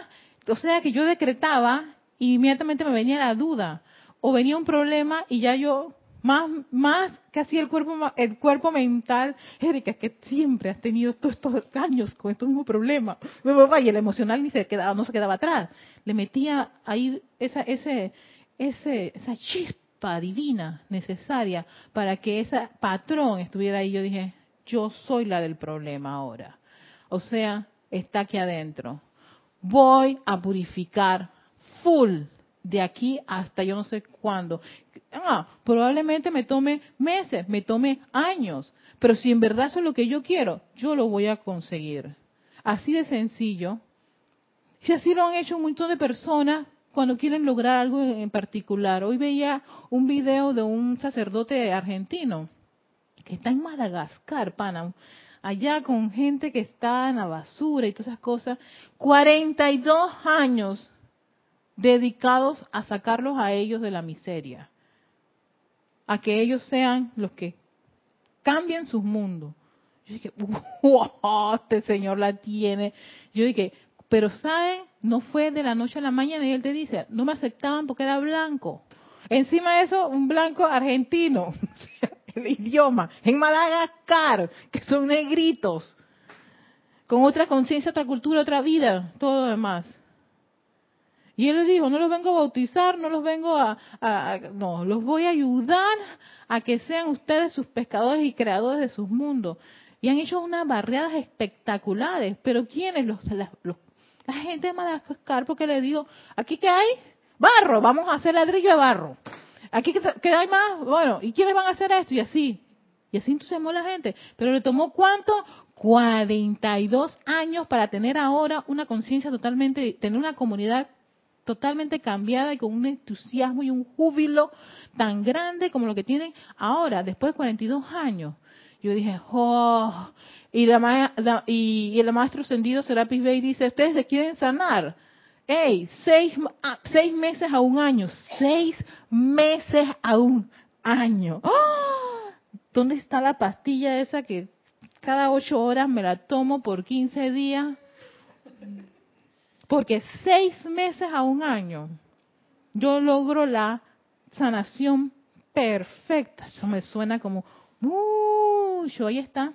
O sea que yo decretaba y inmediatamente me venía la duda. O venía un problema y ya yo, más, más así el cuerpo, el cuerpo mental, Erika, que siempre has tenido todos estos años con estos mismos problemas. Y el emocional ni se quedaba, no se quedaba atrás. Le metía ahí esa, ese, ese, esa chispa divina necesaria para que ese patrón estuviera ahí. Yo dije, yo soy la del problema ahora. O sea, está aquí adentro. Voy a purificar full de aquí hasta yo no sé cuándo. Ah, probablemente me tome meses, me tome años, pero si en verdad eso es lo que yo quiero, yo lo voy a conseguir. Así de sencillo. Si así lo han hecho un montón de personas cuando quieren lograr algo en particular. Hoy veía un video de un sacerdote argentino que está en Madagascar, pana, allá con gente que está en la basura y todas esas cosas, 42 años dedicados a sacarlos a ellos de la miseria, a que ellos sean los que cambien sus mundos. Yo dije, *laughs* wow, este señor la tiene. Yo dije, pero ¿saben? No fue de la noche a la mañana y él te dice, no me aceptaban porque era blanco. Encima de eso, un blanco argentino, *laughs* el idioma, en Madagascar, que son negritos, con otra conciencia, otra cultura, otra vida, todo lo demás. Y él le dijo, no los vengo a bautizar, no los vengo a, no, los voy a ayudar a que sean ustedes sus pescadores y creadores de sus mundos. Y han hecho unas barriadas espectaculares, pero ¿quiénes? Los, la, gente de Madagascar, porque le digo, ¿aquí qué hay? barro, vamos a hacer ladrillo de barro. Aquí que hay más, bueno, ¿y quiénes van a hacer esto? Y así. Y así entusiasmó la gente. Pero le tomó cuánto? 42 años para tener ahora una conciencia totalmente, tener una comunidad totalmente cambiada y con un entusiasmo y un júbilo tan grande como lo que tienen ahora, después de 42 años. Yo dije, oh, y, la, y, el maestro ascendido Serapis Bey dice, ustedes se quieren sanar. Hey, seis, ah, seis meses a un año, seis meses a un año. ¡Oh! ¿Dónde está la pastilla esa que cada ocho horas me la tomo por 15 días? Porque seis meses a un año yo logro la sanación perfecta. Eso me suena como mucho. Ahí está.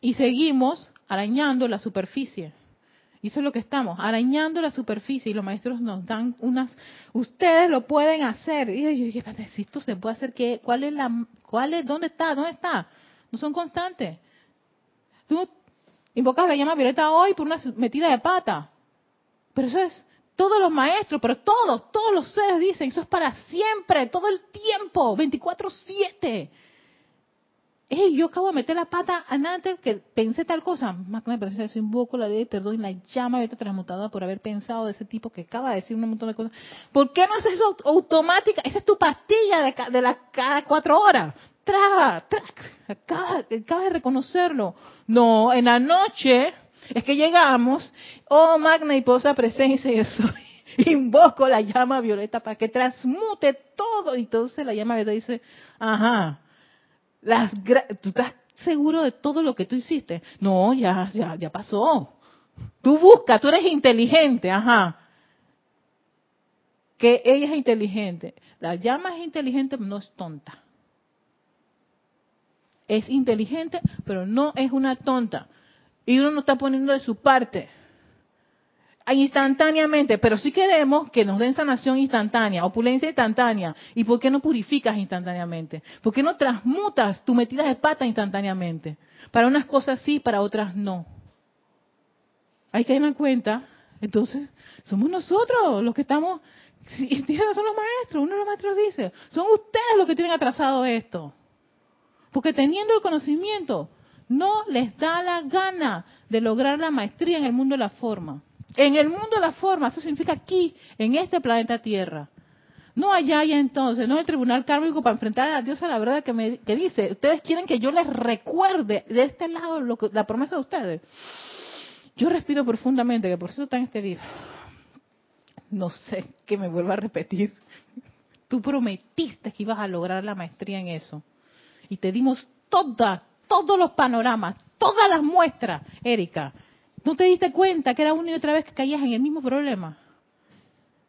Y seguimos arañando la superficie. Y eso es lo que estamos, arañando la superficie. Y los maestros nos dan unas. Ustedes lo pueden hacer. Y yo dije, si esto se puede hacer, ¿qué? ¿Cuál es la. ¿Cuál es? ¿Dónde está? ¿Dónde está? No son constantes. Tú invocas la llama violeta hoy por una metida de pata. Pero eso es todos los maestros, pero todos, todos los seres dicen, eso es para siempre, todo el tiempo, 24/7. Hey, yo acabo de meter la pata antes que pensé tal cosa. Más que me parece eso, invoco la ley, perdón, la llama de transmutada por haber pensado de ese tipo que acaba de decir un montón de cosas. ¿Por qué no haces eso automática? Esa es tu pastilla de, de la, cada cuatro horas. Traga, acaba, acaba de reconocerlo. No, en la noche es que llegamos, oh magna y posa presencia, yo soy. *laughs* Invoco la llama violeta para que transmute todo. Y entonces la llama violeta dice, ajá, las, ¿tú estás seguro de todo lo que tú hiciste? No, ya, ya, ya pasó. Tú busca, tú eres inteligente, ajá. Que ella es inteligente. La llama es inteligente, no es tonta. Es inteligente, pero no es una tonta. Y uno no está poniendo de su parte instantáneamente, pero si queremos que nos den sanación instantánea, opulencia instantánea. ¿Y por qué no purificas instantáneamente? ¿Por qué no transmutas tu metida de pata instantáneamente? Para unas cosas sí, para otras no. Hay que darme cuenta. Entonces, somos nosotros los que estamos. Si, *laughs* son los maestros, uno de los maestros dice, son ustedes los que tienen atrasado esto. Porque teniendo el conocimiento, no les da la gana de lograr la maestría en el mundo de la forma. En el mundo de la forma, eso significa aquí, en este planeta Tierra. No allá y entonces, no el tribunal kármico para enfrentar a Dios a la verdad que, me, que dice, ustedes quieren que yo les recuerde de este lado lo que, la promesa de ustedes. Yo respiro profundamente, que por eso está en este libro. No sé que me vuelva a repetir. Tú prometiste que ibas a lograr la maestría en eso. Y te dimos toda, todos los panoramas, todas las muestras, Erika. ¿No te diste cuenta que era una y otra vez que caías en el mismo problema?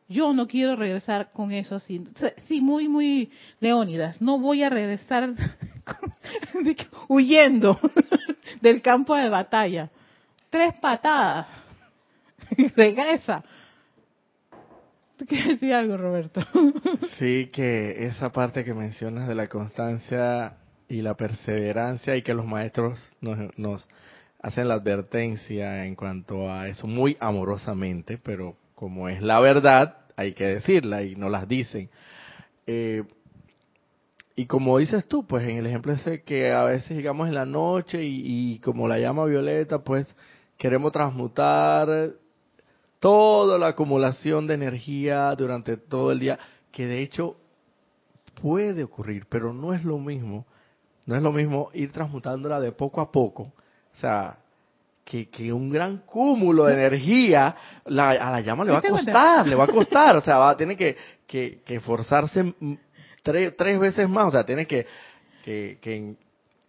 Yo no quiero regresar con eso así. Sí, muy, muy Leónidas. No voy a regresar *laughs* huyendo *laughs* del campo de batalla. Tres patadas. *laughs* Regresa. ¿Tú quieres decir algo, Roberto? sí, que esa parte que mencionas de la constancia y la perseverancia y que los maestros nos, nos hacen la advertencia en cuanto a eso muy amorosamente, pero como es la verdad, hay que decirla y no las dicen. Eh, y como dices tú, pues en el ejemplo ese que a veces llegamos en la noche y, y, como la llama violeta, pues queremos transmutar toda la acumulación de energía durante todo el día, que de hecho puede ocurrir, pero no es lo mismo, no es lo mismo ir transmutándola de poco a poco o sea, que, que un gran cúmulo de energía la, a la llama le va a costar, le va a costar, o sea, va a tener que, que, que esforzarse tres, tres veces más, o sea, tiene que, que, que,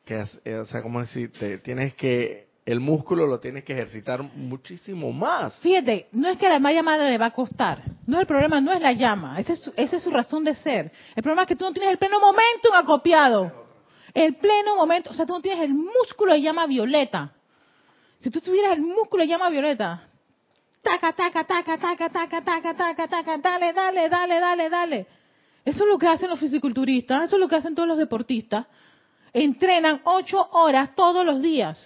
que, o sea, ¿cómo decirte? Tienes que, el músculo lo tienes que ejercitar muchísimo más. Fíjate, no es que a la llama le va a costar, no el problema no es la llama, esa es, su, esa es su razón de ser. El problema es que tú no tienes el pleno momento acopiado el pleno momento, o sea, tú no tienes el músculo de llama violeta. Si tú tuvieras el músculo de llama violeta, taca, taca, taca, taca, taca, taca, taca, taca, dale, dale, dale, dale, dale. Eso es lo que hacen los fisiculturistas, eso es lo que hacen todos los deportistas. Entrenan ocho horas todos los días.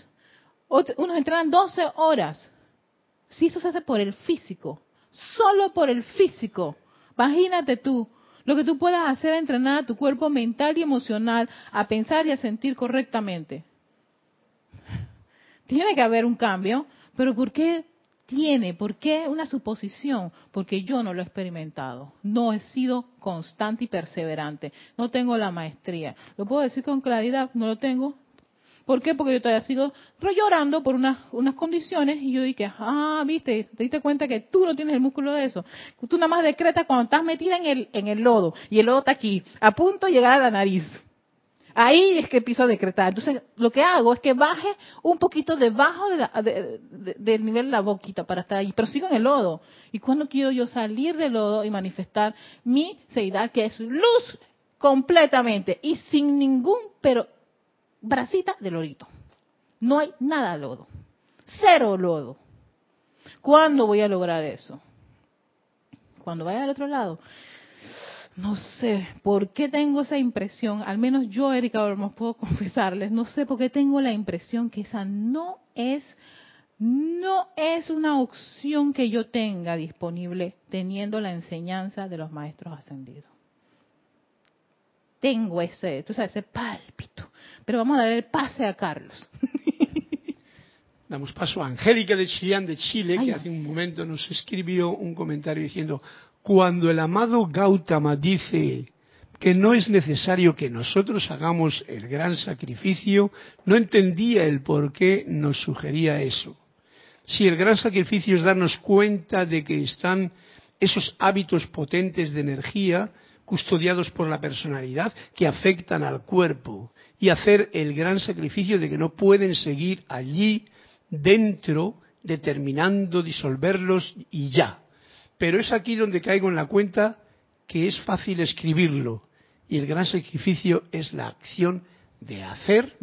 Unos entrenan doce horas. Si eso se hace por el físico, solo por el físico. Imagínate tú, lo que tú puedas hacer es entrenar a tu cuerpo mental y emocional a pensar y a sentir correctamente. *laughs* Tiene que haber un cambio, pero ¿por qué tiene? ¿Por qué una suposición? Porque yo no lo he experimentado. No he sido constante y perseverante. No tengo la maestría. Lo puedo decir con claridad, no lo tengo. ¿Por qué? Porque yo todavía sigo llorando por unas, unas condiciones y yo dije, ah, viste, te diste cuenta que tú no tienes el músculo de eso. Tú nada más decretas cuando estás metida en el, en el lodo y el lodo está aquí, a punto de llegar a la nariz. Ahí es que empiezo a decretar. Entonces, lo que hago es que baje un poquito debajo del nivel de la boquita para estar ahí, pero sigo en el lodo. ¿Y cuando quiero yo salir del lodo y manifestar mi seidad, que es luz completamente y sin ningún, pero bracita de lorito? No hay nada lodo. Cero lodo. ¿Cuándo voy a lograr eso? Cuando vaya al otro lado no sé por qué tengo esa impresión, al menos yo, Erika Olmos, puedo *laughs* confesarles, no sé por qué tengo la impresión que esa no es, no es una opción que yo tenga disponible teniendo la enseñanza de los maestros ascendidos. Tengo ese, tú sabes, ese pálpito. Pero vamos a dar el pase a Carlos. *laughs* Damos paso a Angélica de Chillán de Chile, que hace un momento nos escribió un comentario diciendo, cuando el amado Gautama dice que no es necesario que nosotros hagamos el gran sacrificio, no entendía el por qué nos sugería eso. Si el gran sacrificio es darnos cuenta de que están esos hábitos potentes de energía custodiados por la personalidad que afectan al cuerpo y hacer el gran sacrificio de que no pueden seguir allí dentro determinando disolverlos y ya. Pero es aquí donde caigo en la cuenta que es fácil escribirlo y el gran sacrificio es la acción de hacer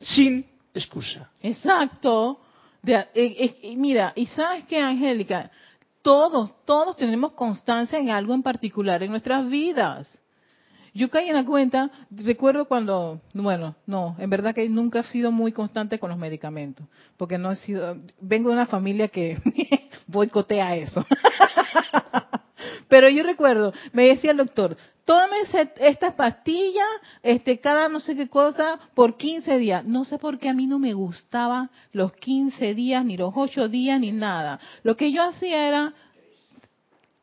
sin excusa. Exacto. Eh, eh, mira, y sabes que, Angélica, todos, todos tenemos constancia en algo en particular en nuestras vidas. Yo caí en la cuenta, recuerdo cuando, bueno, no, en verdad que nunca he sido muy constante con los medicamentos, porque no he sido, vengo de una familia que *laughs* boicotea eso. *laughs* Pero yo recuerdo, me decía el doctor, tómese esta pastilla, este, cada no sé qué cosa, por 15 días. No sé por qué a mí no me gustaba los 15 días, ni los 8 días, ni nada. Lo que yo hacía era,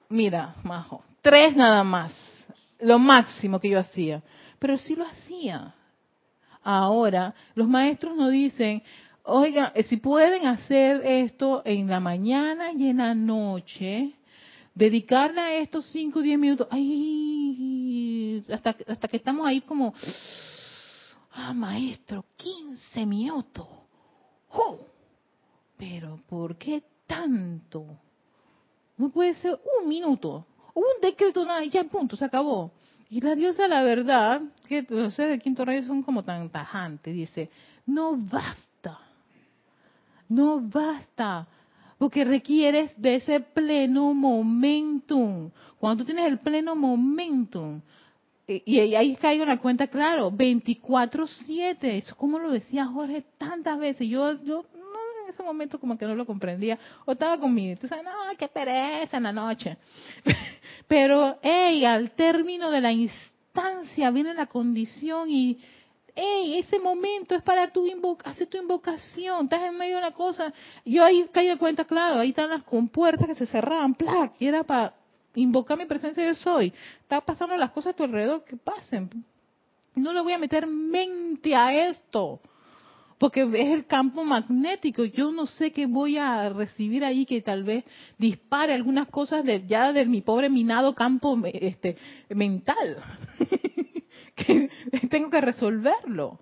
mira, majo, tres nada más lo máximo que yo hacía, pero sí lo hacía. Ahora, los maestros nos dicen, oiga, eh, si pueden hacer esto en la mañana y en la noche, dedicarle a estos 5 o 10 minutos, ay, hasta, que estamos ahí como, ah, maestro, 15 minutos. ¡Oh! Pero, ¿por qué tanto? No puede ser un minuto un decreto, nada, y ya punto, se acabó. Y la diosa, la verdad, que los seres de quinto rayo son como tan tajantes, dice, no basta, no basta, porque requieres de ese pleno momentum. Cuando tú tienes el pleno momentum, y, ahí caigo la cuenta, claro, 24-7, eso como lo decía Jorge tantas veces, yo, yo en ese momento como que no lo comprendía, o estaba con mi, tú sabes, no, qué pereza en la noche. *laughs* Pero, hey, al término de la instancia viene la condición y, hey, ese momento es para tu invocación, estás en medio de una cosa. Yo ahí caí de cuenta, claro, ahí están las compuertas que se cerraban, plac, y era para invocar mi presencia yo soy. Está pasando las cosas a tu alrededor que pasen. No le voy a meter mente a esto porque es el campo magnético. Yo no sé qué voy a recibir ahí que tal vez dispare algunas cosas de, ya de mi pobre minado campo este, mental. *laughs* que *laughs* tengo que resolverlo.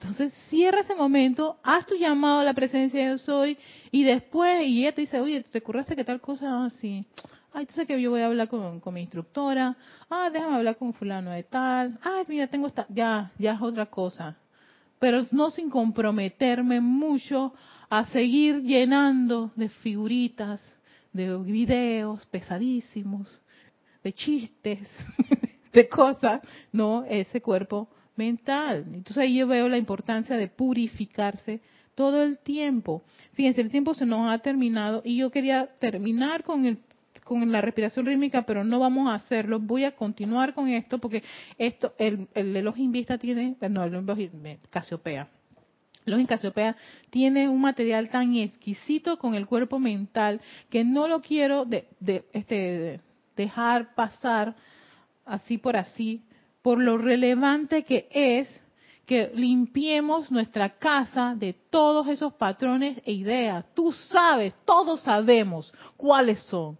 Entonces cierra ese momento, haz tu llamado a la presencia de yo soy y después, y ella te dice, oye, ¿te ocurraste que tal cosa así? Ay, tú sabes que yo voy a hablar con, con, mi instructora. Ah, déjame hablar con fulano de tal. Ay, mira, tengo esta, ya, ya es otra cosa pero no sin comprometerme mucho a seguir llenando de figuritas, de videos pesadísimos, de chistes, *laughs* *laughs* de cosas, no ese cuerpo mental. Entonces ahí yo veo la importancia de purificarse todo el tiempo. Fíjense, el tiempo se nos ha terminado y yo quería terminar con el con la respiración rítmica, pero no vamos a hacerlo. Voy a continuar con esto porque esto, el, el Elohim Vista tiene, no, el Elohim Casiopea. Elohim Casiopea tiene un material tan exquisito con el cuerpo mental que no lo quiero de, de, este, dejar pasar así por así, por lo relevante que es que limpiemos nuestra casa de todos esos patrones e ideas. Tú sabes, todos sabemos cuáles son.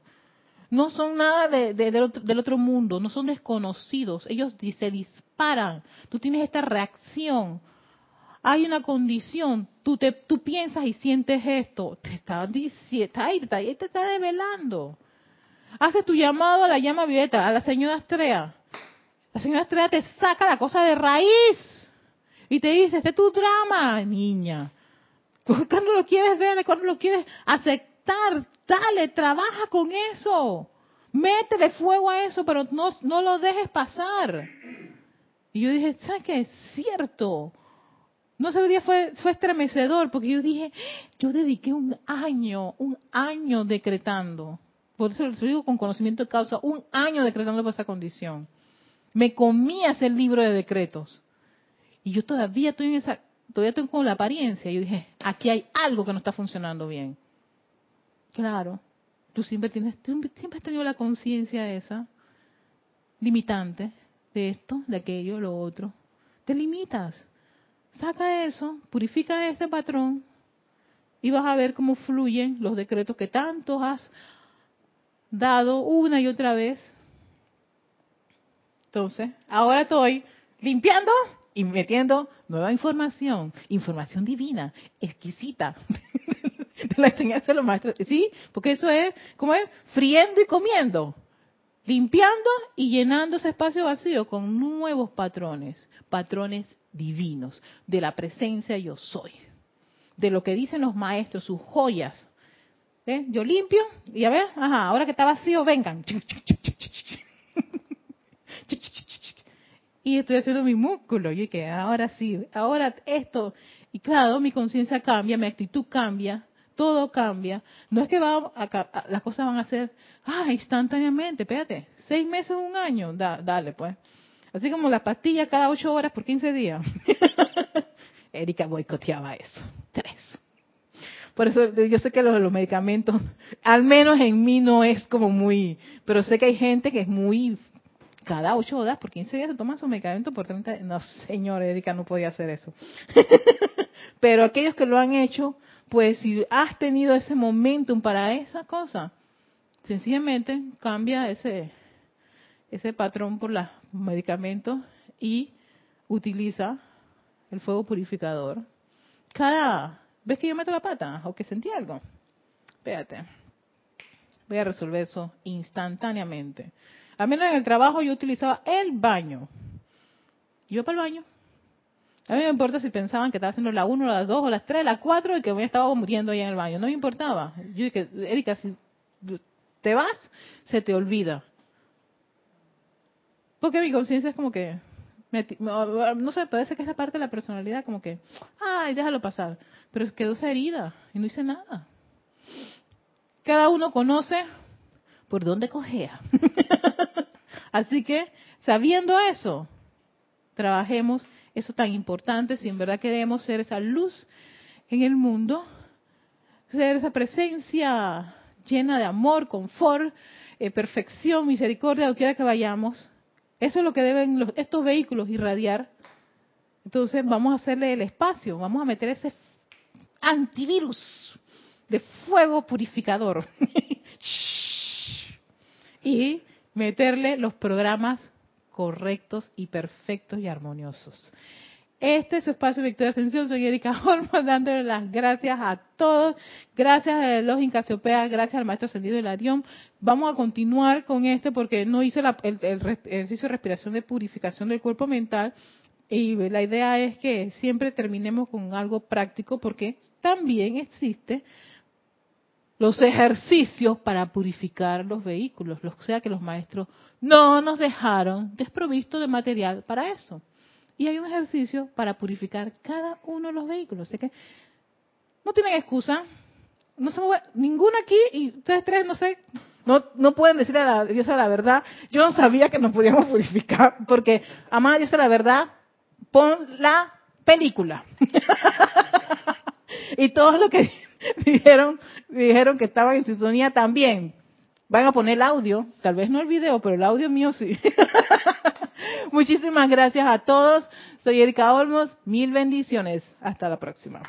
No son nada de, del, otro, del, otro, mundo, no son desconocidos. Ellos se disparan. Tú tienes esta reacción. Hay una condición. Tú, te, piensas y sientes esto. Te está, te está, te. Haces tu llamado a la llama violeta, a la señora Estrella. La señora Estrella te saca la cosa de raíz y te dice, este es tu drama, niña. Cuando lo quieres ver, cuando lo quieres aceptar, dale, trabaja con eso. Métele fuego a eso, pero no, no lo dejes pasar. Y yo dije, ¿sabes qué? Es cierto. No sé, día fue, fue estremecedor, porque yo dije, yo dediqué un año, un año decretando. Por eso lo digo con conocimiento de causa, un año decretando por esa condición. Me comía ese libro de decretos. Y yo todavía estoy en esa, todavía tengo con la apariencia. Yo dije, aquí hay algo que no está funcionando bien. Claro, tú siempre tienes, siempre has tenido la conciencia esa, limitante, de esto, de aquello, lo otro. Te limitas. Saca eso, purifica ese patrón y vas a ver cómo fluyen los decretos que tanto has dado una y otra vez. Entonces, ahora estoy limpiando y metiendo nueva información, información divina, exquisita, *laughs* de la enseñanza de los maestros. ¿Sí? Porque eso es, como es? Friendo y comiendo, limpiando y llenando ese espacio vacío con nuevos patrones, patrones divinos, de la presencia yo soy, de lo que dicen los maestros, sus joyas. ¿Eh? Yo limpio y a ver, ajá, ahora que está vacío, vengan *laughs* y estoy haciendo mi músculo. Y que ahora sí, ahora esto. Y claro, mi conciencia cambia, mi actitud cambia, todo cambia. No es que va a, las cosas van a ser ah, instantáneamente, espérate, seis meses, un año, dale pues. Así como las pastillas cada ocho horas por quince días. *laughs* Erika boicoteaba eso. Tres. Por eso yo sé que los, los medicamentos, *laughs* al menos en mí no es como muy, pero sé que hay gente que es muy cada ocho horas por 15 días se toma su medicamento por 30 No, señor, Erika no podía hacer eso. *laughs* Pero aquellos que lo han hecho, pues si has tenido ese momentum para esa cosa, sencillamente cambia ese, ese patrón por los medicamentos y utiliza el fuego purificador. Cada vez que yo meto la pata o que sentí algo, espérate, voy a resolver eso instantáneamente. A menos en el trabajo yo utilizaba el baño. Yo para el baño. A mí me importa si pensaban que estaba haciendo la 1, la 2, o las 3, la 4 y que me estaba muriendo ahí en el baño. No me importaba. Yo dije, Erika, si te vas, se te olvida. Porque mi conciencia es como que, no sé, parece que esa parte de la personalidad como que, ay, déjalo pasar. Pero quedó esa herida y no hice nada. Cada uno conoce por dónde cogea. *laughs* Así que, sabiendo eso, trabajemos eso tan importante si en verdad queremos ser esa luz en el mundo, ser esa presencia llena de amor, confort, eh, perfección, misericordia, donde quiera que vayamos. Eso es lo que deben estos vehículos irradiar. Entonces vamos a hacerle el espacio, vamos a meter ese antivirus de fuego purificador. *laughs* y meterle los programas correctos y perfectos y armoniosos. Este es su espacio Victoria Ascensión. Soy Erika *laughs* Holman dándole las gracias a todos. Gracias a los Incasiopea, gracias al maestro ascendido Hilarión. Vamos a continuar con este porque no hice el, ejercicio de respiración de purificación del cuerpo mental. Y la idea es que siempre terminemos con algo práctico porque también existe los ejercicios para purificar los vehículos, o sea que los maestros no nos dejaron desprovisto de material para eso. Y hay un ejercicio para purificar cada uno de los vehículos. Así que no tienen excusa. No se mueve ninguno aquí y ustedes tres, no sé, No, no pueden decir a la diosa la verdad. Yo no sabía que nos podíamos purificar, porque, amada diosa la verdad, pon la película. *laughs* y todos los que *laughs* dijeron, dijeron que estaban en sintonía también. Van a poner el audio, tal vez no el video, pero el audio mío sí. *laughs* *laughs* Muchísimas gracias a todos. Soy Erika Olmos. Mil bendiciones. Hasta la próxima.